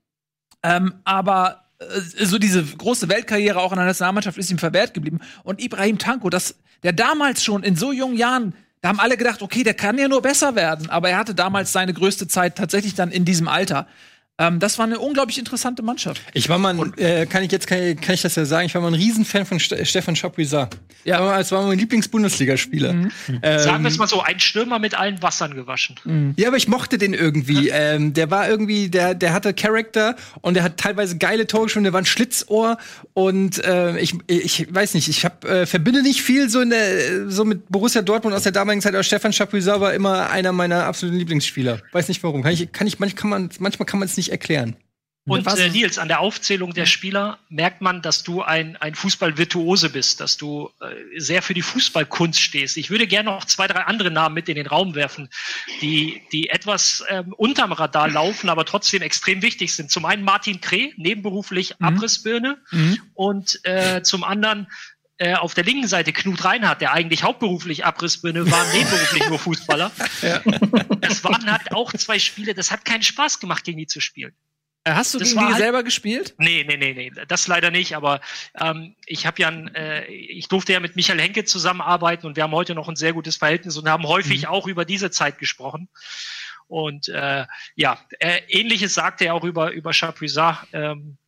Ähm, aber äh, so diese große Weltkarriere auch in der Nationalmannschaft ist ihm verwehrt geblieben. Und Ibrahim Tanko, das, der damals schon in so jungen Jahren, da haben alle gedacht, okay, der kann ja nur besser werden. Aber er hatte damals seine größte Zeit tatsächlich dann in diesem Alter. Ähm, das war eine unglaublich interessante Mannschaft. Ich war mal, ein, äh, kann ich jetzt kann, ich- kann ich das ja sagen, ich war mal ein Riesenfan von Ste Stefan Chapuisat. Ja. Ja, es war mein Lieblings-Bundesligaspieler. Ähm, Sagen wir es mal so, ein Stürmer mit allen Wassern gewaschen. Ja, aber ich mochte den irgendwie. Ähm, der war irgendwie, der, der hatte Charakter und der hat teilweise geile Tore schon. Der war ein Schlitzohr und äh, ich, ich weiß nicht, ich hab, äh, verbinde nicht viel so in der, so mit Borussia Dortmund aus der damaligen Zeit. Aber Stefan Chapuisat war immer einer meiner absoluten Lieblingsspieler. Weiß nicht warum. Kann ich, kann ich, manchmal kann man, manchmal kann man es nicht erklären. Und Was- äh, Nils, an der Aufzählung der Spieler merkt man, dass du ein, ein Fußballvirtuose bist, dass du äh, sehr für die Fußballkunst stehst. Ich würde gerne noch zwei, drei andere Namen mit in den Raum werfen, die, die etwas ähm, unterm Radar laufen, aber trotzdem extrem wichtig sind. Zum einen Martin Kreh, nebenberuflich Abrissbirne und äh, zum anderen äh, auf der linken Seite Knut Reinhardt, der eigentlich hauptberuflich Abrissbirne war, nebenberuflich nur Fußballer. Das waren halt auch zwei Spiele, das hat keinen Spaß gemacht, gegen die zu spielen. Äh, hast du Das gegen die halt- selber gespielt? Nee, nee, nee, nee, das leider nicht, aber ähm, ich habe ja, ein, äh, ich durfte ja mit Michael Henke zusammenarbeiten und wir haben heute noch ein sehr gutes Verhältnis und haben häufig auch über diese Zeit gesprochen. Und äh, ja, äh, ähnliches sagte er auch über, über Chapuisat. Ähm,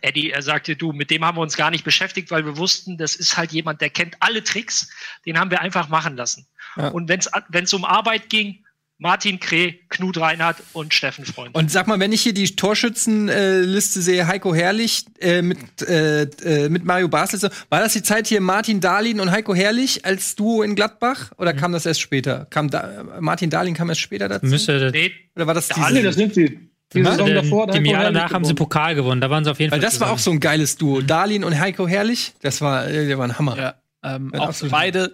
Eddie, er sagte, du, mit dem haben wir uns gar nicht beschäftigt, weil wir wussten, das ist halt jemand, der kennt alle Tricks, den haben wir einfach machen lassen. Ja. Und wenn es um Arbeit ging, Martin Kreh, Knut Reinhardt und Steffen Freund. Und sag mal, wenn ich hier die Torschützenliste sehe, Heiko Herrlich äh, mit, äh, äh, mit Mario Basel, war das die Zeit hier Martin Dahlin und Heiko Herrlich als Duo in Gladbach? Oder kam das erst später? Kam da, Martin Dahlin kam erst später dazu? Müsste nee, Oder war das Dahlin, diese? Das sind sie. Die? Saison davor. hat Im Heiko Jahr Herrlich danach haben sie gewonnen. Pokal gewonnen. Da waren sie auf jeden Weil Fall. das war auch so ein geiles Duo. Dahlin und Heiko Herrlich, das war, äh, der war ein Hammer. Ja. Ähm, auch beide,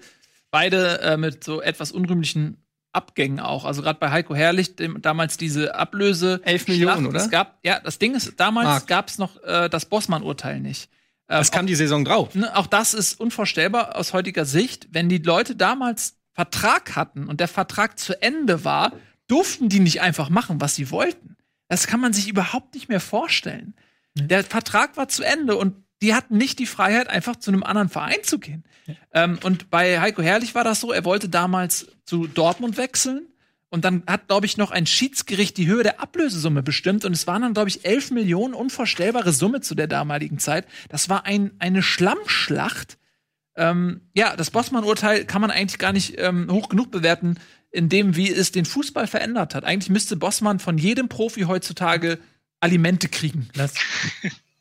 beide äh, mit so etwas unrühmlichen Abgängen auch. Also gerade bei Heiko Herrlich, dem, damals diese Ablöse. 11 Millionen, Schlacht. oder? Es gab, ja, das Ding ist, damals gab es noch äh, das Bossmann-Urteil nicht. Ähm, Das kam die Saison drauf. ne, auch das ist unvorstellbar aus heutiger Sicht. Wenn die Leute damals Vertrag hatten und der Vertrag zu Ende war, durften die nicht einfach machen, was sie wollten. Das kann man sich überhaupt nicht mehr vorstellen. Der Vertrag war zu Ende und die hatten nicht die Freiheit, einfach zu einem anderen Verein zu gehen. Ähm, und bei Heiko Herrlich war das so, er wollte damals zu Dortmund wechseln. Und dann hat, glaube ich, noch ein Schiedsgericht die Höhe der Ablösesumme bestimmt. Und es waren dann, glaube ich, 11 Millionen, unvorstellbare Summe zu der damaligen Zeit. Das war ein, eine Schlammschlacht. Ähm, ja, das Bossmann-Urteil kann man eigentlich gar nicht ähm, hoch genug bewerten, in dem, wie es den Fußball verändert hat. Eigentlich müsste Bossmann von jedem Profi heutzutage Alimente kriegen. Lass,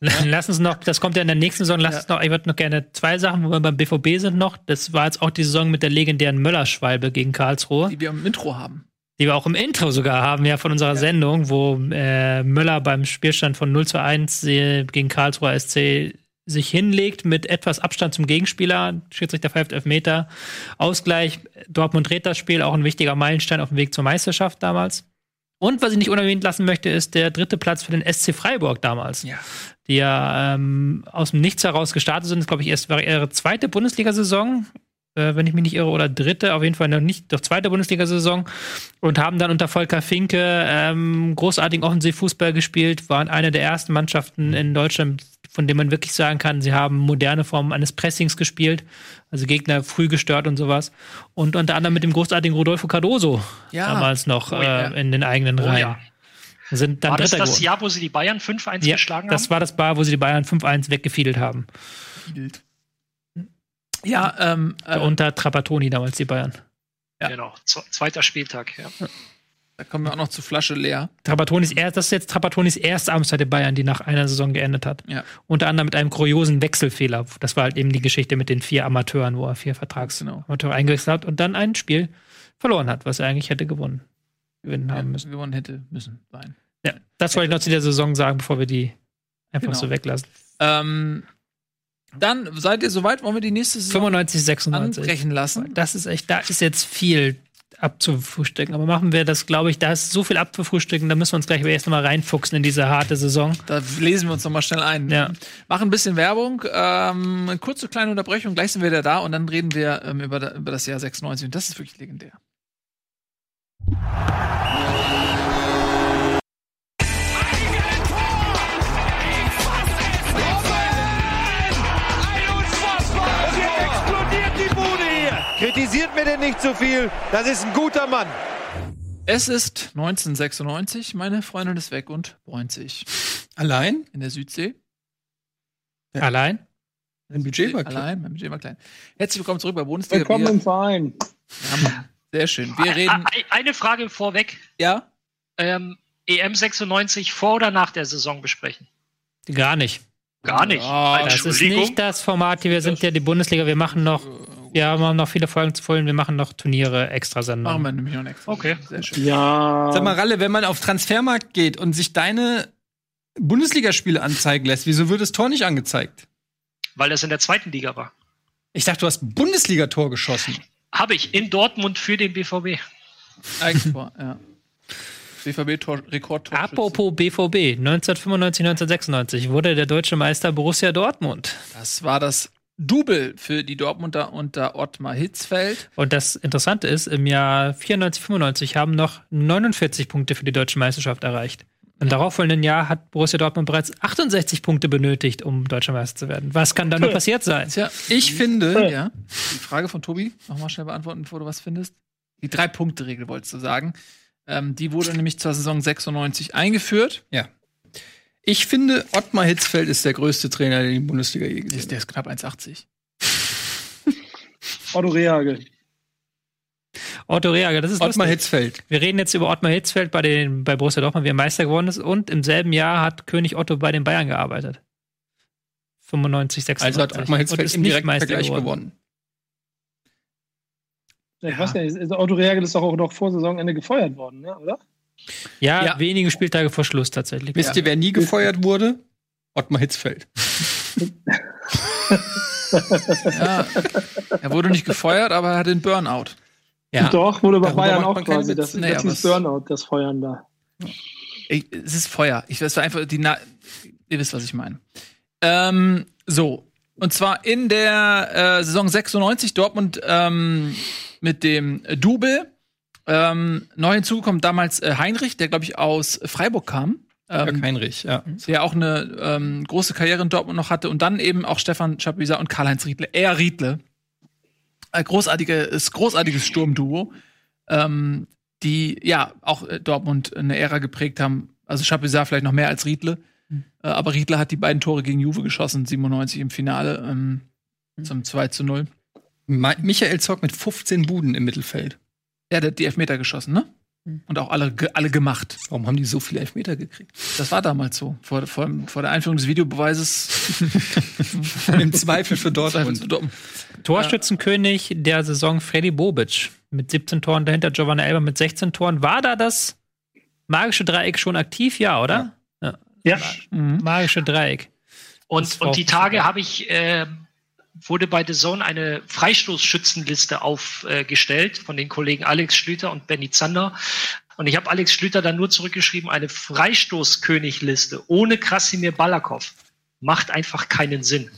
lass uns noch, das kommt ja in der nächsten Saison, lass uns noch, ich würde noch gerne zwei Sachen, wo wir beim BVB sind noch. Das war jetzt auch die Saison mit der legendären Möllerschwalbe gegen Karlsruhe, die wir im Intro haben. die wir auch im Intro sogar haben, ja, von unserer Sendung, wo äh, Möller beim Spielstand von 0 zu 1 äh, gegen Karlsruher SC sich hinlegt mit etwas Abstand zum Gegenspieler. Schiedsrichter pfeift Elfmeter. Ausgleich. Dortmund dreht das Spiel. Auch ein wichtiger Meilenstein auf dem Weg zur Meisterschaft damals. Und was ich nicht unerwähnt lassen möchte, ist der dritte Platz für den SC Freiburg damals. Ja. Die ja ähm, aus dem Nichts heraus gestartet sind. Das glaube ich erst war ihre zweite Bundesliga-Saison, äh, wenn ich mich nicht irre, oder dritte, auf jeden Fall noch nicht, doch zweite Bundesliga-Saison. Und haben dann unter Volker Finke ähm, großartigen Offensivfußball gespielt, waren eine der ersten Mannschaften in Deutschland, von dem man wirklich sagen kann, sie haben moderne Formen eines Pressings gespielt, also Gegner früh gestört und sowas. Und unter anderem mit dem großartigen Rodolfo Cardoso Ja. damals noch Oh ja. äh, in den eigenen Oh Reihen. ja. Sind dann War das Dritter das geworden. Jahr, wo sie die Bayern 5-1 Ja, geschlagen das haben? war das Bar, wo sie die Bayern 5-1 weggefiedelt haben. Ja, ähm, äh, unter Trapattoni damals die Bayern. Ja. Genau, Z zweiter Spieltag. Ja. Da kommen wir auch noch zu Flasche leer. Trapattonis erst, das ist jetzt Trapattonis erste Amtszeit in Bayern, die nach einer Saison geendet hat. Ja. Unter anderem mit einem kuriosen Wechselfehler. Das war halt eben die Geschichte mit den vier Amateuren, wo er vier Genau. Vertragsamateure eingewechselt hat und dann ein Spiel verloren hat, was er eigentlich hätte gewonnen, gewinnen haben müssen. gewonnen hätte müssen sein. Ja, das wollte ich noch zu der Saison sagen, bevor wir die einfach Genau. so weglassen. Ähm, dann seid ihr soweit, wollen wir die nächste Saison 95, 96. anbrechen lassen? Das ist echt, da ist jetzt viel abzufrühstücken. Aber machen wir das, glaube ich, da ist so viel abzufrühstücken, da müssen wir uns gleich erst mal reinfuchsen in diese harte Saison. Da lesen wir uns noch mal schnell ein. Ja. Machen ein bisschen Werbung, ähm, eine kurze kleine Unterbrechung, gleich sind wir wieder da und dann reden wir ähm, über, da, über das Jahr 96 und das ist wirklich legendär. Kritisiert mir denn nicht zu viel. Das ist ein guter Mann. Es ist 1996, meine Freundin ist weg und bräunt sich Allein? in der Südsee. Allein? Dein Budget war klar. Allein, mein Budget war klein. Herzlich willkommen zurück bei Bundesliga. Willkommen im Verein. haben, sehr schön. Wir reden, Ein- Eine Frage vorweg. ja, Ähm, EM 96 vor oder nach der Saison besprechen? Gar nicht. Gar nicht. Ja, Das ist nicht das Format. Wir sind ja die Bundesliga. Wir machen noch, wir haben noch viele Folgen zu füllen. Wir machen noch Turniere, extra machen Sendungen. wir nämlich noch extra. Okay. Sehr schön. Ja. Sag mal, Ralle, wenn man auf Transfermarkt geht und sich deine Bundesligaspiele anzeigen lässt, wieso wird das Tor nicht angezeigt? Weil das in der zweiten Liga war. Ich dachte, du hast ein Bundesligator geschossen. Habe ich in Dortmund für den BVB. Eigentor, ja. BVB-Rekord. Apropos BVB, 1995, 1996 wurde der deutsche Meister Borussia Dortmund. Das war das Double für die Dortmunder unter Ottmar Hitzfeld. Und das Interessante ist, im Jahr 94, 95 haben noch 49 Punkte für die deutsche Meisterschaft erreicht. Im darauffolgenden Jahr hat Borussia Dortmund bereits 68 Punkte benötigt, um deutscher Meister zu werden. Was kann da nur passiert sein? Tja, Ich finde, ja. Die Frage von Tobi, nochmal schnell beantworten, bevor du was findest. Die Drei-Punkte-Regel wolltest du sagen. Ähm, die wurde nämlich zur Saison 96 eingeführt. ja. Ich finde, Ottmar Hitzfeld ist der größte Trainer, den die Bundesliga je gesehen Ist, der ist knapp 1,80. Otto Rehagel. Otto Reager, das ist hat. Ottmar lustig. Hitzfeld. Wir reden jetzt über Ottmar Hitzfeld bei, den, bei Borussia Dortmund, wie er Meister geworden ist. Und im selben Jahr hat König Otto bei den Bayern gearbeitet. 95, 96. Also hat Ottmar Hitzfeld ist im nicht direkten Meister Vergleich geworden. gewonnen. Ich weiß nicht, also Otto Rehagel ist doch auch noch vor Saisonende gefeuert worden, ne? oder? Ja, Ja. wenige Spieltage vor Schluss tatsächlich. Wisst ihr, wer nie gefeuert wurde? Ottmar Hitzfeld. Ja, er wurde nicht gefeuert, aber er hatte einen Burnout. Ja. Doch, wurde bei Darüber Bayern auch quasi. Das, Nee, das es- Burnout, das Feuern da. Ich, es ist Feuer. Ich weiß einfach die Na ihr wisst, was ich meine. Ähm, so und zwar in der äh, Saison 96 Dortmund ähm, mit dem Double ähm, neu hinzugekommen damals äh, Heinrich, der glaube ich aus Freiburg kam. Jörg Ähm, Heinrich, ja. der auch eine ähm, große Karriere in Dortmund noch hatte und dann eben auch Stefan Chapuisat und Karl-Heinz Riedle, eher Riedle. Ein großartiges, großartiges Sturmduo, ähm, die ja auch äh, Dortmund eine Ära geprägt haben. Also Chapuisat vielleicht noch mehr als Riedle. Äh, aber Riedle hat die beiden Tore gegen Juve geschossen, 97 im Finale ähm, zum 2 zu 0. Ma Michael Zock mit 15 Buden im Mittelfeld. Ja, der hat die Elfmeter geschossen, ne? Und auch alle, alle gemacht. Warum haben die so viele Elfmeter gekriegt? Das war damals so. Vor, vor, vor der Einführung des Videobeweises. Im Zweifel für Dortmund. Torschützenkönig der Saison Freddy Bobic mit 17 Toren, dahinter Giovanna Elber mit 16 Toren. War da das magische Dreieck schon aktiv? Ja, oder? Ja. Ja. Mhm. Magische Dreieck. Und, und die Tage habe ich, äh, wurde bei The Zone eine Freistoßschützenliste aufgestellt von den Kollegen Alex Schlüter und Benny Zander. Und ich habe Alex Schlüter dann nur zurückgeschrieben, eine Freistoßkönigliste ohne Krasimir Balakov macht einfach keinen Sinn.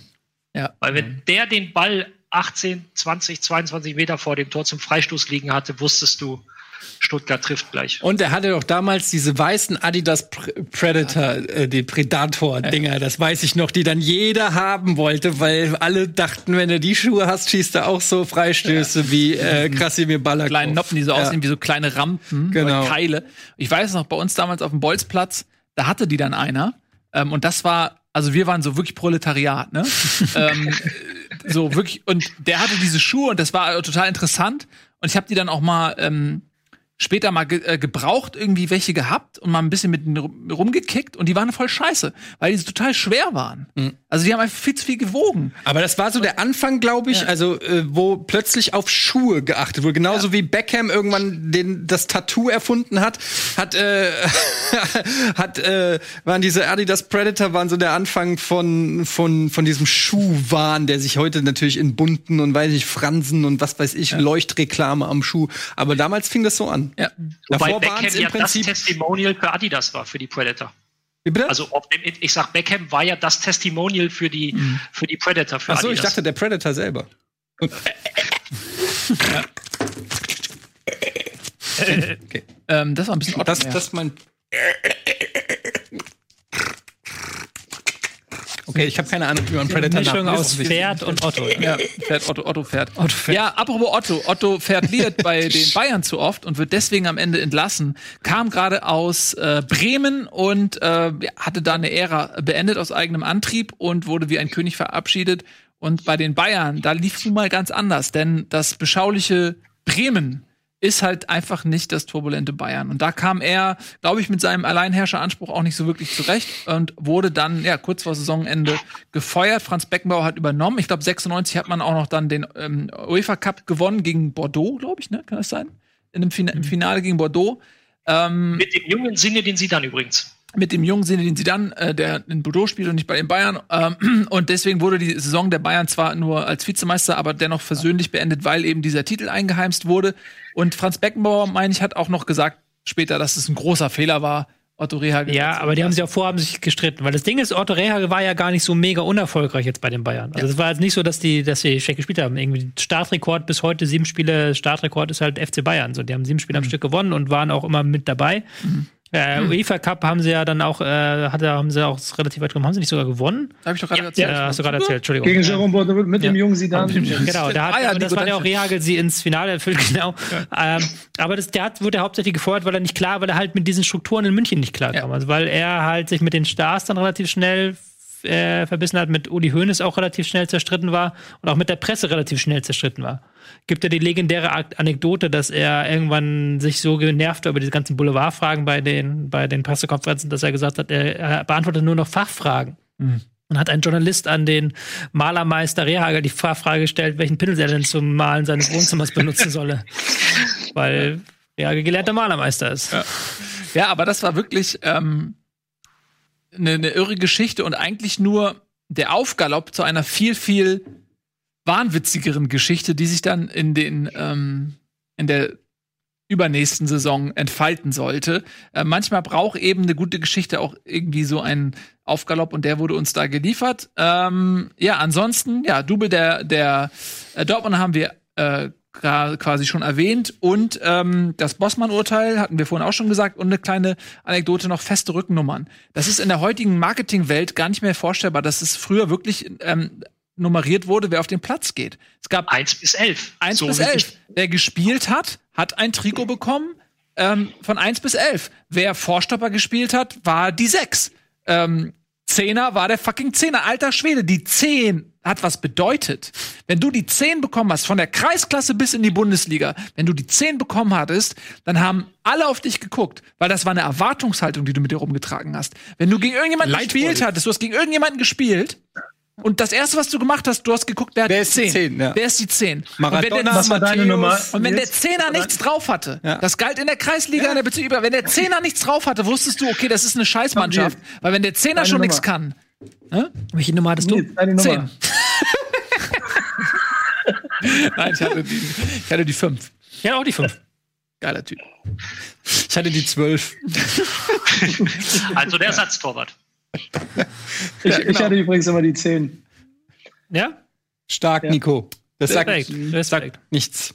Ja. Weil wenn der den Ball 18, 20, 22 Meter vor dem Tor zum Freistoß liegen hatte, wusstest du, Stuttgart trifft gleich. Und er hatte doch damals diese weißen Adidas Pr Predator, äh, die Predator-Dinger, das weiß ich noch, die dann jeder haben wollte, weil alle dachten, wenn du die Schuhe hast, schießt er auch so Freistöße wie äh, Krasimir Balakov. kleinen Noppen, die so Ja. aussehen wie so kleine Rampen Genau. oder Keile. Ich weiß noch, bei uns damals auf dem Bolzplatz, da hatte die dann einer. Ähm, und das war, also wir waren so wirklich Proletariat, ne? ähm, äh, so wirklich, und der hatte diese Schuhe und das war total interessant. Und ich habe die dann auch mal ähm, später mal ge äh, gebraucht irgendwie welche gehabt und mal ein bisschen mit rumgekickt und die waren voll scheiße, weil die total schwer waren. Also die haben einfach viel zu viel gewogen. Aber das war so der Anfang, glaube ich, also äh, wo plötzlich auf Schuhe geachtet wurde. Genauso wie Beckham irgendwann den, das Tattoo erfunden hat, hat, äh, hat äh, waren diese Adidas Predator waren so der Anfang von von von diesem Schuhwahn, der sich heute natürlich in bunten und weiß ich Fransen und was weiß ich Leuchtreklame am Schuh. Aber damals fing das so an. Ja. Wobei Davor Beckham im ja das Prinzip. Testimonial für Adidas war, für die Predator. Wie bitte? Also ob, ich sag, Beckham war ja das Testimonial für die, für die Predator, für Ach so, ich dachte der Predator selber. Ähm, das war ein bisschen. Das, das mein. Okay, ich habe keine Ahnung, wie man Predator Mischung nachmacht. aus Pferd und Otto. Ja, fährt Otto, Otto fährt. Ja, apropos Otto. Otto verliert bei den Bayern zu oft und wird deswegen am Ende entlassen. Kam gerade aus äh, Bremen und äh, hatte da eine Ära beendet aus eigenem Antrieb und wurde wie ein König verabschiedet. Und bei den Bayern, da lief es nun mal ganz anders, denn das beschauliche Bremen ist halt einfach nicht das turbulente Bayern. Und da kam er, glaube ich, mit seinem Alleinherrscheranspruch auch nicht so wirklich zurecht und wurde dann, ja, kurz vor Saisonende gefeuert. Franz Beckenbauer hat übernommen. Ich glaube, 96 hat man auch noch dann den ähm, UEFA Cup gewonnen gegen Bordeaux, glaube ich, ne? Kann das sein? In dem Fina im Finale gegen Bordeaux. Ähm, Mit dem jungen Sinne, den sie dann übrigens. mit dem jungen Sinne, den sie dann, äh, der in Bordeaux spielt und nicht bei den Bayern. Ähm, und deswegen wurde die Saison der Bayern zwar nur als Vizemeister, aber dennoch versöhnlich beendet, weil eben dieser Titel eingeheimst wurde. Und Franz Beckenbauer, meine ich, hat auch noch gesagt später, dass es ein großer Fehler war, Otto Rehagel. Ja, aber die haben sich auch vorher haben sich gestritten, weil das Ding ist, Otto Rehagel war ja gar nicht so mega unerfolgreich jetzt bei den Bayern. Also es war jetzt nicht so, dass die, dass sie schlecht gespielt haben. Irgendwie Startrekord bis heute sieben Spiele, Startrekord ist halt FC Bayern. So, die haben sieben Spiele am Stück gewonnen und waren auch immer mit dabei. Äh, UEFA Cup haben sie ja dann auch, äh, hatte, haben sie auch relativ weit gekommen. Haben sie nicht sogar gewonnen? Habe ich doch gerade Ja, erzählt. Ja, hast du gerade erzählt, Entschuldigung. Gegen Jerome Bourdieu mit dem Ja. jungen Zidane. Genau, da hat, Ah ja, das war ja auch. Rehagel sie ins Finale erfüllt, genau. Ähm, aber das, der hat, wurde ja hauptsächlich gefeuert, weil er nicht klar, weil er halt mit diesen Strukturen in München nicht klar kam. Ja. Also weil er halt sich mit den Stars dann relativ schnell äh, verbissen hat, mit Uli Hoeneß auch relativ schnell zerstritten war und auch mit der Presse relativ schnell zerstritten war. Gibt ja die legendäre Anekdote, dass er irgendwann sich so genervt war über diese ganzen Boulevardfragen bei den, bei den Pressekonferenzen, dass er gesagt hat, er, er beantwortet nur noch Fachfragen. Und hat ein Journalist an den Malermeister Rehagel die Frage gestellt, welchen Pinsel er denn zum Malen seines Wohnzimmers benutzen solle. Weil Rehagel gelernter Malermeister ist. Ja, aber das war wirklich ähm, eine, eine irre Geschichte und eigentlich nur der Aufgalopp zu einer viel, viel wahnwitzigeren Geschichte, die sich dann in den ähm, in der übernächsten Saison entfalten sollte. Äh, manchmal braucht eben eine gute Geschichte auch irgendwie so einen Aufgalopp und der wurde uns da geliefert. Ähm, ja, ansonsten, ja, Double der, der äh, Dortmund haben wir äh, quasi schon erwähnt und ähm, das Bossmann-Urteil hatten wir vorhin auch schon gesagt und eine kleine Anekdote noch feste Rückennummern. Das ist in der heutigen Marketingwelt gar nicht mehr vorstellbar, dass es früher wirklich ähm, nummeriert wurde, wer auf den Platz geht. Es gab 1 bis 11. 1 So bis wie 11. sich- Wer gespielt hat, hat ein Trikot bekommen ähm, von 1 bis 11. Wer Vorstopper gespielt hat, war die 6. Ähm, Zehner war der fucking Zehner. Alter Schwede, die 10 hat was bedeutet. Wenn du die 10 bekommen hast, von der Kreisklasse bis in die Bundesliga, wenn du die 10 bekommen hattest, dann haben alle auf dich geguckt, weil das war eine Erwartungshaltung, die du mit dir rumgetragen hast. Wenn du gegen irgendjemanden Leitwolf. gespielt hattest, du hast gegen irgendjemanden gespielt und das erste, was du gemacht hast, du hast geguckt, wer, Wer hat ist die 10, ja. Wer ist die 10? Maradona, und wenn der, Was war deine Nummer? und wenn der? Zehner nichts drauf hatte, Ja. das galt in der Kreisliga, in der Bezug, wenn der Zehner nichts drauf hatte, wusstest du, okay, das ist eine Scheißmannschaft. Weil wenn der Zehner Deine schon nichts kann. Ne? Welche Nummer hattest du? Nils, deine Nummer. Zehn. Nein, ich hatte die, ich hatte die fünf. Ja, auch die fünf. Geiler Typ. Ich hatte die zwölf. Also der Ersatztorwart. Ich, Ja, ich genau. hatte übrigens immer die 10. Ja? Stark, Ja. Nico. Das sagt Respekt. Respekt. nichts.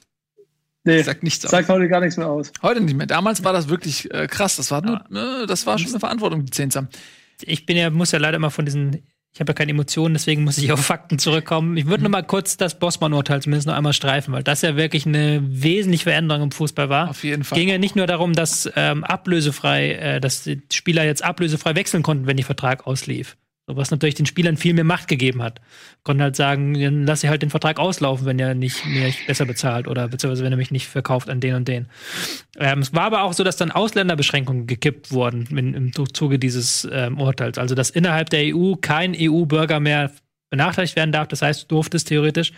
Nee, Sagt nichts aus. sagt heute gar nichts mehr aus. Heute nicht mehr. Damals war das wirklich äh, krass. Das war, nur, ne, das war schon eine Verantwortung, die Zehn zu haben. Ich bin ja, muss ja leider immer von diesen, ich habe ja keine Emotionen, deswegen muss ich auf Fakten zurückkommen. Ich würde noch mal kurz das Bossmann-Urteil zumindest noch einmal streifen, weil das ja wirklich eine wesentliche Veränderung im Fußball war. Auf jeden Fall. Ging ja nicht nur darum, dass ähm, ablösefrei, äh, dass die Spieler jetzt ablösefrei wechseln konnten, wenn die Vertrag auslief. Was natürlich den Spielern viel mehr Macht gegeben hat. Konnten halt sagen, dann lass ich halt den Vertrag auslaufen, wenn er nicht mir besser bezahlt oder beziehungsweise wenn er mich nicht verkauft an den und den. Ähm, es war aber auch so, dass dann Ausländerbeschränkungen gekippt wurden in, im Zuge dieses ähm, Urteils. Also dass innerhalb der EU kein EU-Bürger mehr benachteiligt werden darf. Das heißt, du durftest theoretisch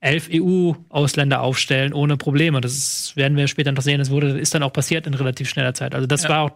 elf EU-Ausländer aufstellen ohne Probleme. Das werden wir später noch sehen. Das wurde, ist dann auch passiert in relativ schneller Zeit. Also das Ja. war auch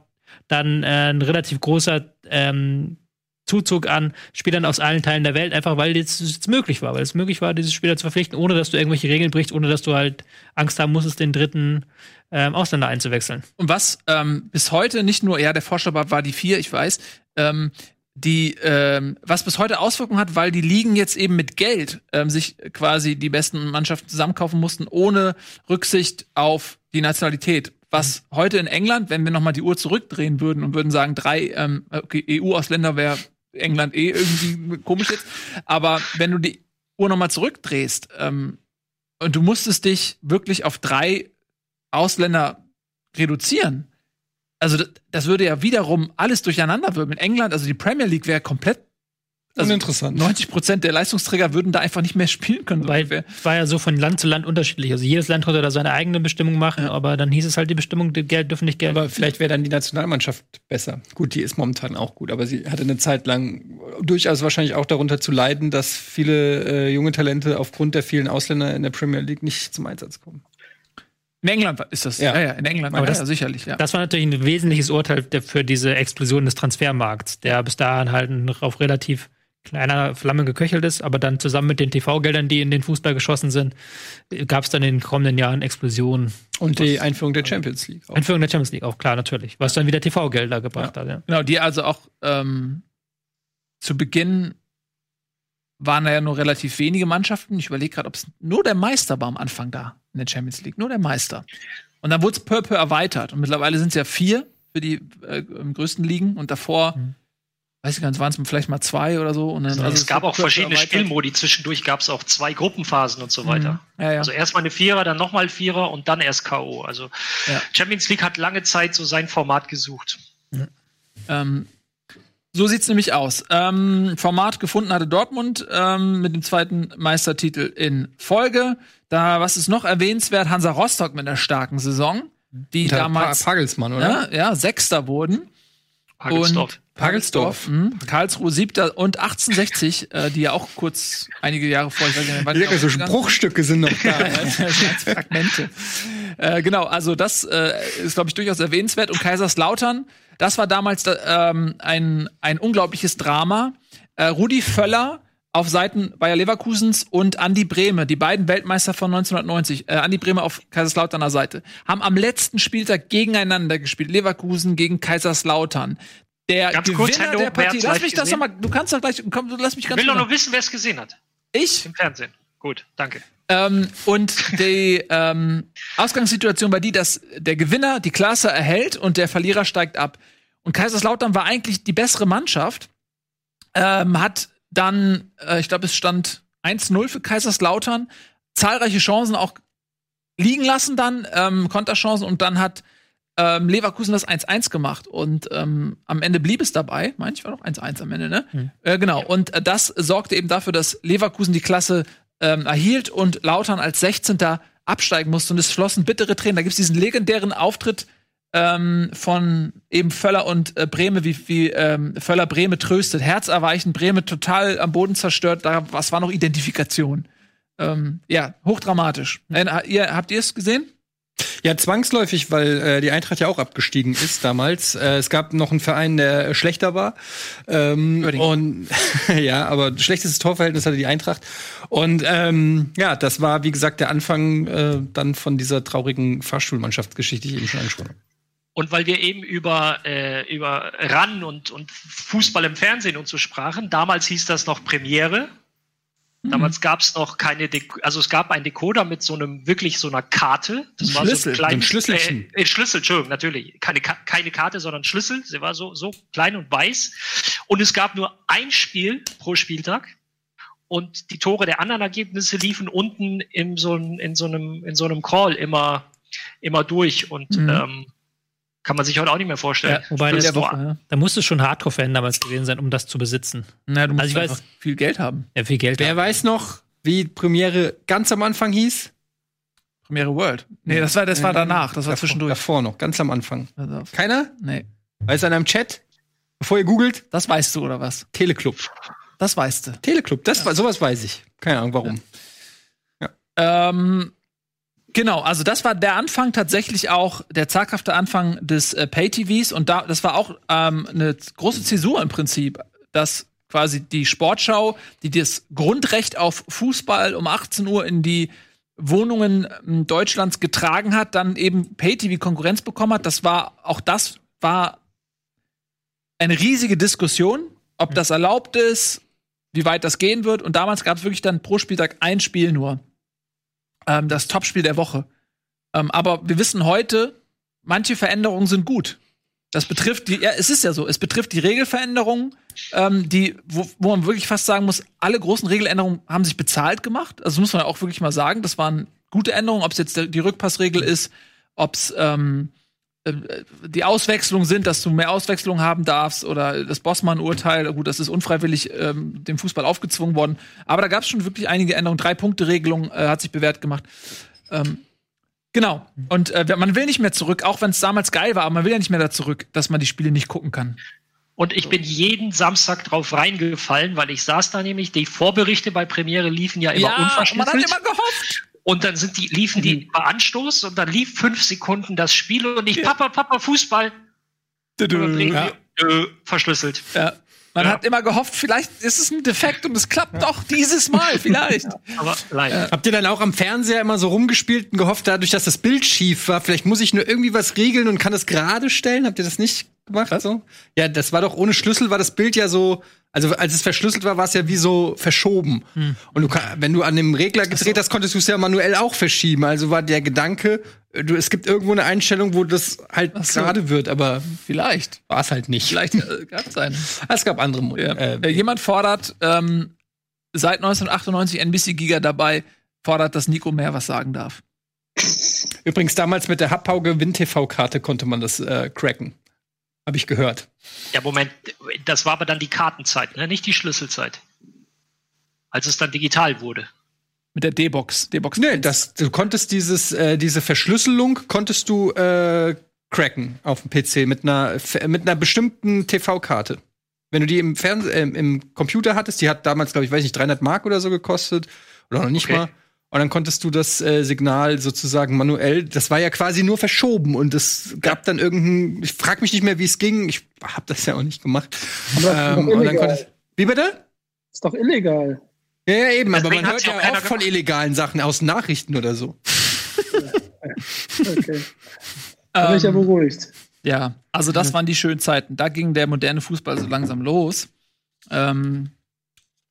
dann äh, ein relativ großer ähm, Zuzug an Spielern aus allen Teilen der Welt, einfach weil es jetzt möglich war, weil es möglich war, diese Spieler zu verpflichten, ohne dass du irgendwelche Regeln brichst, ohne dass du halt Angst haben musstest, den dritten ähm, Ausländer einzuwechseln. Und was ähm, bis heute nicht nur, ja, der Vorschlag war, war die vier, ich weiß, ähm, die, ähm, was bis heute Auswirkungen hat, weil die Ligen jetzt eben mit Geld ähm, sich quasi die besten Mannschaften zusammenkaufen mussten, ohne Rücksicht auf die Nationalität. Was heute in England, wenn wir noch mal die Uhr zurückdrehen würden und würden sagen, drei ähm, okay, EU-Ausländer wäre England eh irgendwie komisch jetzt, aber wenn du die Uhr noch mal zurückdrehst ähm, und du musstest dich wirklich auf drei Ausländer reduzieren, also das, das würde ja wiederum alles durcheinander wirbeln. England, also die Premier League wäre komplett also Uninteressant. 90 Prozent der Leistungsträger würden da einfach nicht mehr spielen können. so Weil es war ja so von Land zu Land unterschiedlich. Also jedes Land konnte da seine eigene Bestimmung machen, aber dann hieß es halt, die Bestimmung, die Geld dürfen nicht gelten. Aber vielleicht wäre dann die Nationalmannschaft besser. Gut, die ist momentan auch gut, aber sie hatte eine Zeit lang durchaus wahrscheinlich auch darunter zu leiden, dass viele äh, junge Talente aufgrund der vielen Ausländer in der Premier League nicht zum Einsatz kommen. in England ist das. Ja. Ja, ja, in England. Aber ja, das- ja, sicherlich, ja. Das war natürlich ein wesentliches Urteil der- für diese Explosion des Transfermarkts, der bis dahin halt noch auf relativ kleiner Flamme geköchelt ist, aber dann zusammen mit den TV-Geldern, die in den Fußball geschossen sind, gab es dann in den kommenden Jahren Explosionen. Und die Einführung der Champions League. Auch. Einführung der Champions League auch, klar, natürlich. Was dann wieder TV-Gelder gebracht hat, ja. Genau, die also auch ähm, zu Beginn waren da ja nur relativ wenige Mannschaften. Ich überlege gerade, ob es nur der Meister war am Anfang da in der Champions League. Nur der Meister. Und dann wurde es peu à peu erweitert. Und mittlerweile sind es ja vier für die äh, größten Ligen. Und davor, Mhm. Weiß ich gar nicht, waren es vielleicht mal zwei oder so. Und dann, also es gab auch verschiedene erweitert. Spielmodi. Zwischendurch gab es auch zwei Gruppenphasen und so weiter. Ja, ja. Also erstmal eine Vierer, dann nochmal Vierer und dann erst K.O. Also Ja. Champions League hat lange Zeit so sein Format gesucht. Ähm, so sieht's nämlich aus. Ähm, Format gefunden hatte Dortmund ähm, mit dem zweiten Meistertitel in Folge. Da, was ist noch erwähnenswert? Hansa Rostock mit einer starken Saison, die Unter damals Pa- Pagelsmann, oder? ja, ja, Sechster wurden. Hagelsdorf. Pagelsdorf. Mhm. Karlsruhe Siebter und 1860, äh, die ja auch kurz einige Jahre vor, ich weiß nicht, wann Ja, so. Bruchstücke sind noch da. Fragmente. äh, genau, also das äh, ist, glaube ich, durchaus erwähnenswert. Und Kaiserslautern, das war damals da, ähm, ein, ein unglaubliches Drama. Äh, Rudi Völler auf Seiten Bayer Leverkusens und Andi Brehme, die beiden Weltmeister von 1990, äh, Andi Brehme auf Kaiserslauterner Seite, haben am letzten Spieltag gegeneinander gespielt. Leverkusen gegen Kaiserslautern. Der Ganz kurz, Gewinner Hände der hoch, wer Partie. Lass mich das nochmal, du kannst doch gleich, komm, du lass mich Ich ganz will doch kurz- nur wissen, wer es gesehen hat. Ich? Im Fernsehen. Gut, danke. Ähm, und die ähm, Ausgangssituation war die, dass der Gewinner die Klasse erhält und der Verlierer steigt ab. Und Kaiserslautern war eigentlich die bessere Mannschaft, ähm, hat dann, äh, ich glaube, es stand 1-0 für Kaiserslautern, zahlreiche Chancen auch liegen lassen dann, ähm, Konterchancen und dann hat ähm, Leverkusen das 1-1 gemacht und ähm, am Ende blieb es dabei. Meine ich war doch 1-1 am Ende, ne? Äh, genau. Und äh, das sorgte eben dafür, dass Leverkusen die Klasse ähm, erhielt und Lautern als 16. absteigen musste. Und es flossen bittere Tränen. Da gibt es diesen legendären Auftritt ähm, von eben Völler und äh, Breme, wie, wie ähm, Völler Breme tröstet. Herzerweichend, Breme total am Boden zerstört. Da was war noch Identifikation. Ähm, ja, hochdramatisch. Äh, ihr, habt ihr es gesehen? Ja, zwangsläufig, weil äh, die Eintracht ja auch abgestiegen ist damals. Äh, es gab noch einen Verein, der schlechter war. Ähm, und ja, aber schlechtestes Torverhältnis hatte die Eintracht. Und ähm, ja, das war, wie gesagt, der Anfang äh, dann von dieser traurigen Fahrstuhlmannschaftsgeschichte, die ich eben schon angesprochen habe. Und weil wir eben über, äh, über RAN und, und Fußball im Fernsehen und so sprachen, damals hieß das noch Premiere. Damals gab es noch keine, Dek also es gab einen Decoder mit so einem, wirklich so einer Karte. Das war so Schlüssel, ein kleines, so ein Schlüsselchen. Äh, Schlüssel, Entschuldigung, natürlich. Keine, keine Karte, sondern Schlüssel. Sie war so, so klein und weiß. Und es gab nur ein Spiel pro Spieltag. Und die Tore der anderen Ergebnisse liefen unten in so, in so einem, in so einem Crawl immer, immer durch. Und Mhm. ähm, Kann man sich heute auch nicht mehr vorstellen. Ja, Wobei das der Woche, ja. Da musst du schon Hardcore-Fan damals gewesen sein, um das zu besitzen. Na, du musst Also ich weiß- viel Geld haben. Ja, viel Geld. Wer haben. weiß noch, wie Premiere ganz am Anfang hieß? Premiere World. Nee, das war, das war danach. Das war Davor- zwischendurch. Davor noch, ganz am Anfang. Also, Keiner? nee. Weiß einer im Chat? Bevor ihr googelt, Das weißt du, oder was? Teleclub. Das weißt du. Teleclub, das war sowas weiß ich. Keine Ahnung warum. Ähm, genau, also das war der Anfang tatsächlich auch, der zaghafte Anfang des äh, Pay-TVs und da, das war auch ähm, eine große Zäsur im Prinzip, dass quasi die Sportschau, die das Grundrecht auf Fußball um 18 Uhr in die Wohnungen ähm, Deutschlands getragen hat, dann eben Pay-TV Konkurrenz bekommen hat. Das war, auch das war eine riesige Diskussion, ob das erlaubt ist, wie weit das gehen wird. Und damals gab es wirklich dann pro Spieltag ein Spiel nur. Ähm, das Topspiel der Woche. Ähm, aber wir wissen heute, manche Veränderungen sind gut. Das betrifft die, ja, es ist ja so, es betrifft die Regelveränderungen, ähm, die, wo, wo man wirklich fast sagen muss, alle großen Regeländerungen haben sich bezahlt gemacht. Also muss man auch wirklich mal sagen, das waren gute Änderungen, ob es jetzt die Rückpassregel ist, ob es ähm, äh, die Auswechslungen sind, dass du mehr Auswechslungen haben darfst oder das Bossmann-Urteil, gut, das ist unfreiwillig ähm, dem Fußball aufgezwungen worden. Aber da gab es schon wirklich einige Änderungen. Drei-Punkte-Regelung äh, hat sich bewährt gemacht. Ähm, genau. Und äh, man will nicht mehr zurück, auch wenn es damals geil war, aber man will ja nicht mehr da zurück, dass man die Spiele nicht gucken kann. Und ich bin jeden Samstag drauf reingefallen, weil ich saß da nämlich, die Vorberichte bei Premiere liefen ja immer man hat unverschlüsselt. immer gehofft. Und dann sind die, liefen die bei Anstoß und dann lief fünf Sekunden das Spiel und ich, Papa, Papa, Fußball. Ja. äh, verschlüsselt. Ja. Man Ja. hat immer gehofft, vielleicht ist es ein Defekt und es klappt doch dieses Mal, vielleicht. Aber leider. Habt ihr dann auch am Fernseher immer so rumgespielt und gehofft, dadurch, dass das Bild schief war, vielleicht muss ich nur irgendwie was regeln und kann es gerade stellen? Habt ihr das nicht gemacht? So? Ja, das war doch ohne Schlüssel war das Bild ja so, also als es verschlüsselt war, war es ja wie so verschoben. Und du kann, wenn du an dem Regler gedreht hast, konntest du es ja manuell auch verschieben. Also war der Gedanke, äh, du, es gibt irgendwo eine Einstellung, wo das halt so. gerade wird, aber Vielleicht. war es halt nicht. Vielleicht äh, gab es einen. Es gab andere Mo- Ja. äh, Äh, jemand fordert, ähm, seit 1998 NBC Giga dabei, fordert, dass Nico mehr was sagen darf. Übrigens damals mit der Happauge Win-TV-Karte konnte man das äh, cracken. Habe ich gehört. Ja, Moment, das war aber dann die Kartenzeit, ne? nicht die Schlüsselzeit. Als es dann digital wurde. Mit der D-Box. D-Box. Nee, das, du konntest dieses, äh, diese Verschlüsselung konntest du äh, cracken auf dem PC mit einer, mit einer bestimmten TV-Karte. Wenn du die im Fernseh, äh, im Computer hattest, die hat damals, glaube ich, weiß nicht, 300 Mark oder so gekostet oder noch nicht Okay. mal. Und dann konntest du das äh, Signal sozusagen manuell, das war ja quasi nur verschoben und es gab dann irgendein, ich frag mich nicht mehr, wie es ging, ich habe das ja auch nicht gemacht. Aber Ähm, und dann illegal. konntest, wie bitte? ist doch illegal. Ja, ja, eben, aber Deswegen man hat's hört ja auch auch von illegalen Sachen aus Nachrichten oder so. Okay. Da bin ich ja Ähm, beruhigt. Ja, also das waren die schönen Zeiten. Da ging der moderne Fußball so langsam los. Ähm,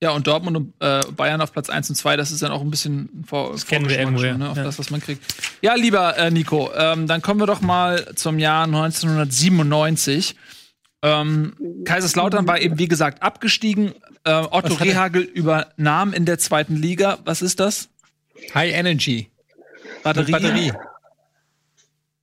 ja, und Dortmund und äh, Bayern auf Platz 1 und 2, das ist dann auch ein bisschen vor, Das kennen wir irgendwo, schon, ne, ja. auf Ja. das, was man kriegt. Ja, lieber äh, Nico, ähm, dann kommen wir doch mal zum Jahr 1997. Ähm, Kaiserslautern war eben, wie gesagt, abgestiegen. Äh, Otto? Rehagel übernahm in der zweiten Liga. Was ist das? High Energy. Batterie? Batterie.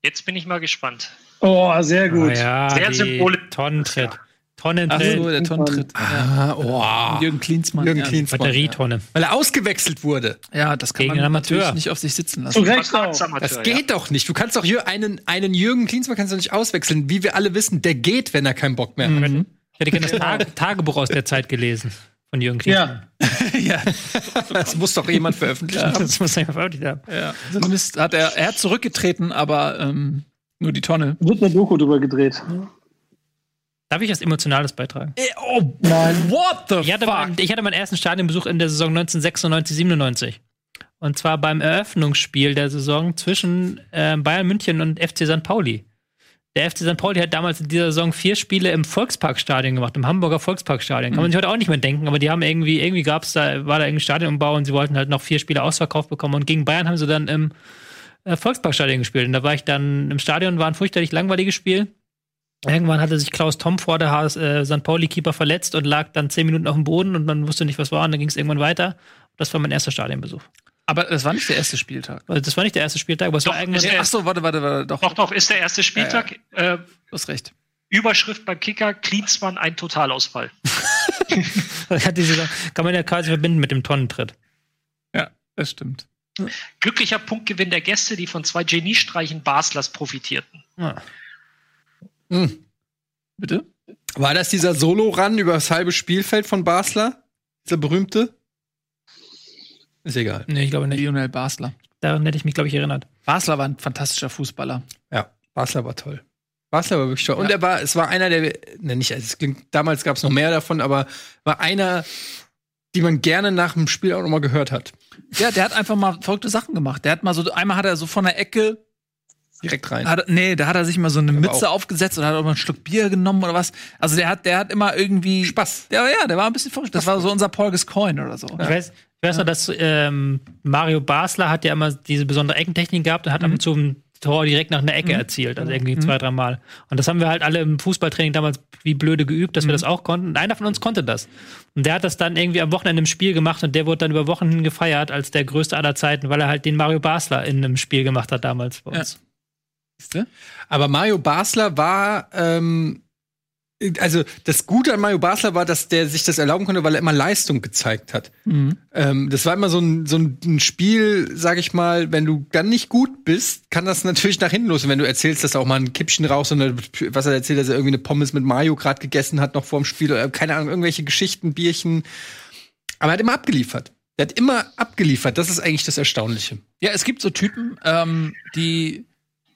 Jetzt bin ich mal gespannt. Oh, sehr gut. Ah, ja, Sehr symbolisch. Tonnentritt. Ach Tonnentritt. so, der Tontritt. Ja. Ah, oh. Jürgen Klinsmann. Jürgen ja. Klinsmann. Batterietonne. Weil er ausgewechselt wurde. Ja, das kann Gegen man natürlich nicht auf sich sitzen Zu lassen. Recht auch. Das geht doch nicht. Du kannst doch hier einen, einen Jürgen Klinsmann kannst du nicht auswechseln. Wie wir alle wissen, der geht, wenn er keinen Bock mehr hat. Ich hätte gerne das Tag Tagebuch aus der Zeit gelesen. Von Jürgen Klinsmann. Ja, Das muss doch jemand veröffentlichen. Das muss mal veröffentlicht haben. Ja, zumindest hat er, er hat zurückgetreten, aber ähm, nur die Tonne. wird eine Doku drüber gedreht. Darf ich was Emotionales beitragen? Oh, Nein. what the Ich hatte, fuck? mein, ich hatte meinen ersten Stadionbesuch in der Saison 1996, 97. Und zwar beim Eröffnungsspiel der Saison zwischen äh, Bayern München und FC St. Pauli. Der FC St. Pauli hat damals in dieser Saison vier Spiele im Volksparkstadion gemacht, im Hamburger Volksparkstadion. Kann man sich heute auch nicht mehr denken, aber die haben irgendwie, irgendwie gab's da, war da irgendwie Stadionumbau und sie wollten halt noch vier Spiele ausverkauft bekommen. Und gegen Bayern haben sie dann im äh, Volksparkstadion gespielt. Und da war ich dann im Stadion, war ein fürchterlich langweiliges Spiel. Irgendwann hatte sich Klaus Tom vor der HS, äh, St. Pauli-Keeper verletzt und lag dann zehn Minuten auf dem Boden und man wusste nicht, was war. Und dann ging es irgendwann weiter. Das war mein erster Stadionbesuch. Aber das war nicht der erste Spieltag. Also das war nicht der erste Spieltag, aber es Doch, war der- Ach so, warte, warte, warte, doch. Doch, doch, ist der erste Spieltag. Äh, Du hast recht. Überschrift beim Kicker, Klinsmann ein Totalausfall. Hat diese, kann man ja quasi verbinden mit dem Tonnentritt. Ja, das stimmt. Glücklicher Punktgewinn der Gäste, die von zwei Geniestreichen Baslers profitierten. Ja. Hm. Bitte? War das dieser Solo-Run über das halbe Spielfeld von Basler? Dieser berühmte? Ist egal. Nee, ich glaube nicht. Lionel Basler. Daran hätte ich mich, glaube ich, erinnert. Basler war ein fantastischer Fußballer. Ja, Basler war toll. Basler war wirklich toll. Und er war, es war einer der, ne, nicht, also es klingt, damals gab es noch mehr davon, aber war einer, die man gerne nach dem Spiel auch noch mal gehört hat. Ja, der hat einfach mal verrückte Sachen gemacht. Der hat mal so, einmal hat er so von der Ecke, Direkt rein. hat, nee, da hat er sich mal so eine Aber Mütze auch- aufgesetzt und hat auch mal ein Schluck Bier genommen oder was. Also der hat, der hat immer irgendwie Spaß. Ja, ja, der war ein bisschen verrückt. Das war so unser Paul Gascoigne oder so. Ich weiß, ich weiß noch, dass ähm, Mario Basler hat ja immer diese besondere Eckentechnik gehabt und hat ab und zu ein Tor direkt nach einer Ecke erzielt, also irgendwie zwei, drei Mal. Und das haben wir halt alle im Fußballtraining damals wie blöde geübt, dass wir das auch konnten. Und einer von uns konnte das. Und der hat das dann irgendwie am Wochenende im Spiel gemacht und der wurde dann über Wochen hin gefeiert als der größte aller Zeiten, weil er halt den Mario Basler in einem Spiel gemacht hat damals bei uns. Siehste? Aber Mario Basler war, ähm, also das Gute an Mario Basler war, dass der sich das erlauben konnte, weil er immer Leistung gezeigt hat. Ähm, das war immer so ein, so ein Spiel, sag ich mal, wenn du dann nicht gut bist, kann das natürlich nach hinten los. Und wenn du erzählst, dass er auch mal ein Kippchen rauchst und was er erzählt, dass er irgendwie eine Pommes mit Mario gerade gegessen hat, noch vor dem Spiel, oder keine Ahnung, irgendwelche Geschichten, Bierchen. Aber er hat immer abgeliefert. Er hat immer abgeliefert. Das ist eigentlich das Erstaunliche. Ja, es gibt so Typen, ähm, die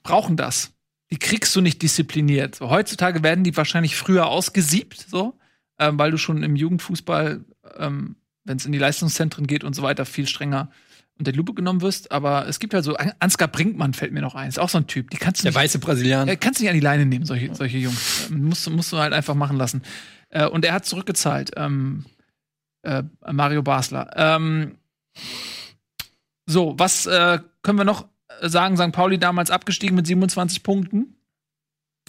brauchen das. Die kriegst du nicht diszipliniert. So, heutzutage werden die wahrscheinlich früher ausgesiebt, so, ähm, weil du schon im Jugendfußball, ähm, wenn es in die Leistungszentren geht und so weiter, viel strenger unter die Lupe genommen wirst. Aber es gibt halt so, An- Ansgar Brinkmann fällt mir noch ein, ist auch so ein Typ. Die kannst du Der nicht, weiße Brasilianer. äh, kannst du nicht an die Leine nehmen, solche, solche Jungs. Ähm, musst, du- musst du halt einfach machen lassen. Äh, und er hat zurückgezahlt, ähm, äh, Mario Basler. Ähm, so, was äh, können wir noch sagen? St. Pauli damals abgestiegen mit 27 Punkten.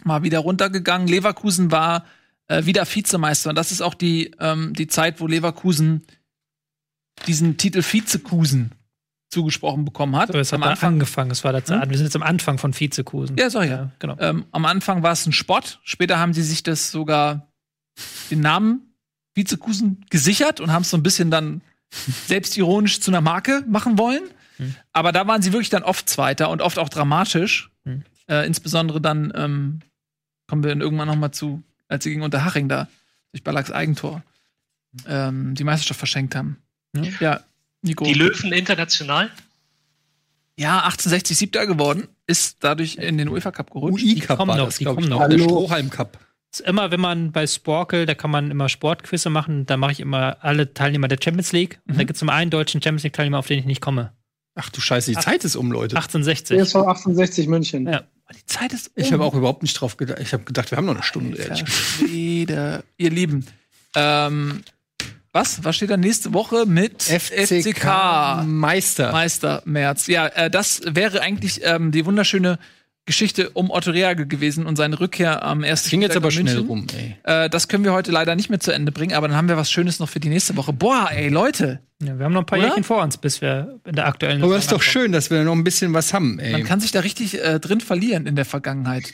Mal wieder runtergegangen. Leverkusen war äh, wieder Vizemeister. Und das ist auch die, ähm, die Zeit, wo Leverkusen diesen Titel Vizekusen zugesprochen bekommen hat. So, es hat Am Anfang angefangen. Es war das, Hm? Wir sind jetzt am Anfang von Vizekusen. Ja, ich ja. genau. Ähm, am Anfang war es ein Spott, später haben sie sich das sogar den Namen Vizekusen gesichert und haben es so ein bisschen dann selbstironisch zu einer Marke machen wollen. Hm. Aber da waren sie wirklich dann oft Zweiter und oft auch dramatisch. Hm. Äh, insbesondere dann ähm, kommen wir dann irgendwann noch mal zu, als sie gegen Unterhaching da durch Ballacks Eigentor ähm, die Meisterschaft verschenkt haben. Ja, Nico. Die Löwen international. ja, 1860 Siebter geworden, ist dadurch in den UEFA Cup gerutscht. UI Cup kommen war noch, das, die kommen noch. Der Hallo. Strohhalm Cup. Ist immer, wenn man bei Sporkel, da kann man immer Sportquizze machen, da mache ich immer alle Teilnehmer der Champions League. Und da Mhm. gibt es immer einen deutschen Champions League-Teilnehmer, auf den ich nicht komme. Ach du Scheiße, die Ach. Zeit ist um, Leute. 1860. CSV 1860 München. Ja. Die Zeit ist Ich um. habe auch überhaupt nicht drauf gedacht. Ich habe gedacht, wir haben noch eine Stunde. Ehrlich. gesagt. Schwede. Ihr Lieben. Ähm, was? Was steht da nächste Woche mit FCK Meister. Meister März? Ja, äh, das wäre eigentlich ähm, die wunderschöne Geschichte um Otto Reagel gewesen und seine Rückkehr am ersten Ging jetzt aber schnell rum, ey. Äh, das können wir heute leider nicht mehr zu Ende bringen, aber dann haben wir was Schönes noch für die nächste Woche. Boah, ey, Leute, Ja, wir haben noch ein paar? Jährchen vor uns, bis wir in der aktuellen Aber es ist doch schön, dass wir noch ein bisschen was haben, ey. man kann sich da richtig äh, drin verlieren in der Vergangenheit.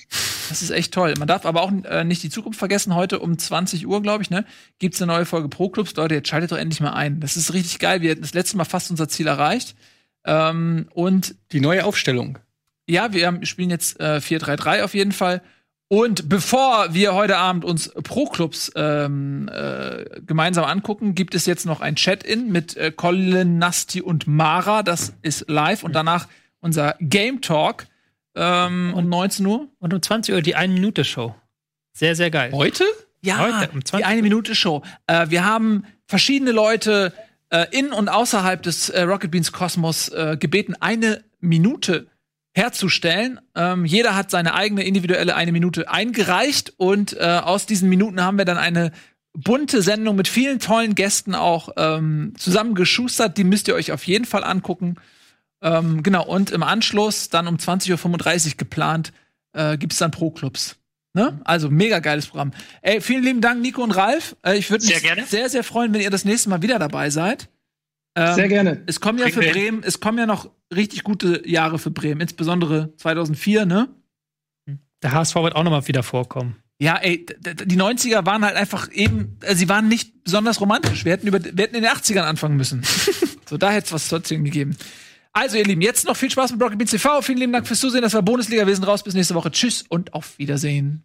Das ist echt toll. Man darf aber auch äh, nicht die Zukunft vergessen. Heute um 20 Uhr, glaube ich, ne, gibt's eine neue Folge Pro Clubs. Leute, jetzt schaltet doch endlich mal ein. Das ist richtig geil. Wir hatten das letzte Mal fast unser Ziel erreicht. Ähm, und Die neue Aufstellung. Ja, wir haben- spielen jetzt äh, 4-3-3 auf jeden Fall. Und bevor wir heute Abend uns Pro-Clubs ähm, äh, gemeinsam angucken, gibt es jetzt noch ein Chat-In mit äh, Colin, Nasti und Mara. Das ist live. Und danach unser Game Talk ähm, um 19 Uhr. Und um 20 Uhr die Eine-Minute-Show. Sehr, sehr geil. Heute? Ja, Heute um 20 die eine Minute Show. Äh, wir haben verschiedene Leute äh, in und außerhalb des äh, Rocket Beans Kosmos äh, gebeten, eine Minute herzustellen. Ähm, jeder hat seine eigene individuelle eine Minute eingereicht und äh, aus diesen Minuten haben wir dann eine bunte Sendung mit vielen tollen Gästen auch ähm, zusammengeschustert. Die müsst ihr euch auf jeden Fall angucken. Ähm, genau, und im Anschluss, dann um 20.35 Uhr geplant, äh, gibt es dann Pro-Clubs. Ne? Also mega geiles Programm. Ey, vielen lieben Dank, Nico und Ralf. Äh, ich würde mich Sehr gerne. sehr, sehr freuen, wenn ihr das nächste Mal wieder dabei seid. Ähm, Sehr gerne. Es kommen ja für Bremen, es kommen ja noch richtig gute Jahre für Bremen, insbesondere 2004, ne? Der HSV wird auch noch mal wieder vorkommen. Ja, ey, die 90er waren halt einfach eben, äh, sie waren nicht besonders romantisch. Wir hätten, über, wir hätten in den 80ern anfangen müssen. so, da hätte es was zu erzählen gegeben. Also, ihr Lieben, jetzt noch viel Spaß mit Rocket Beans TV. Vielen lieben Dank fürs Zusehen. Das war Bundesliga. Wir sind raus. Bis nächste Woche. Tschüss und auf Wiedersehen.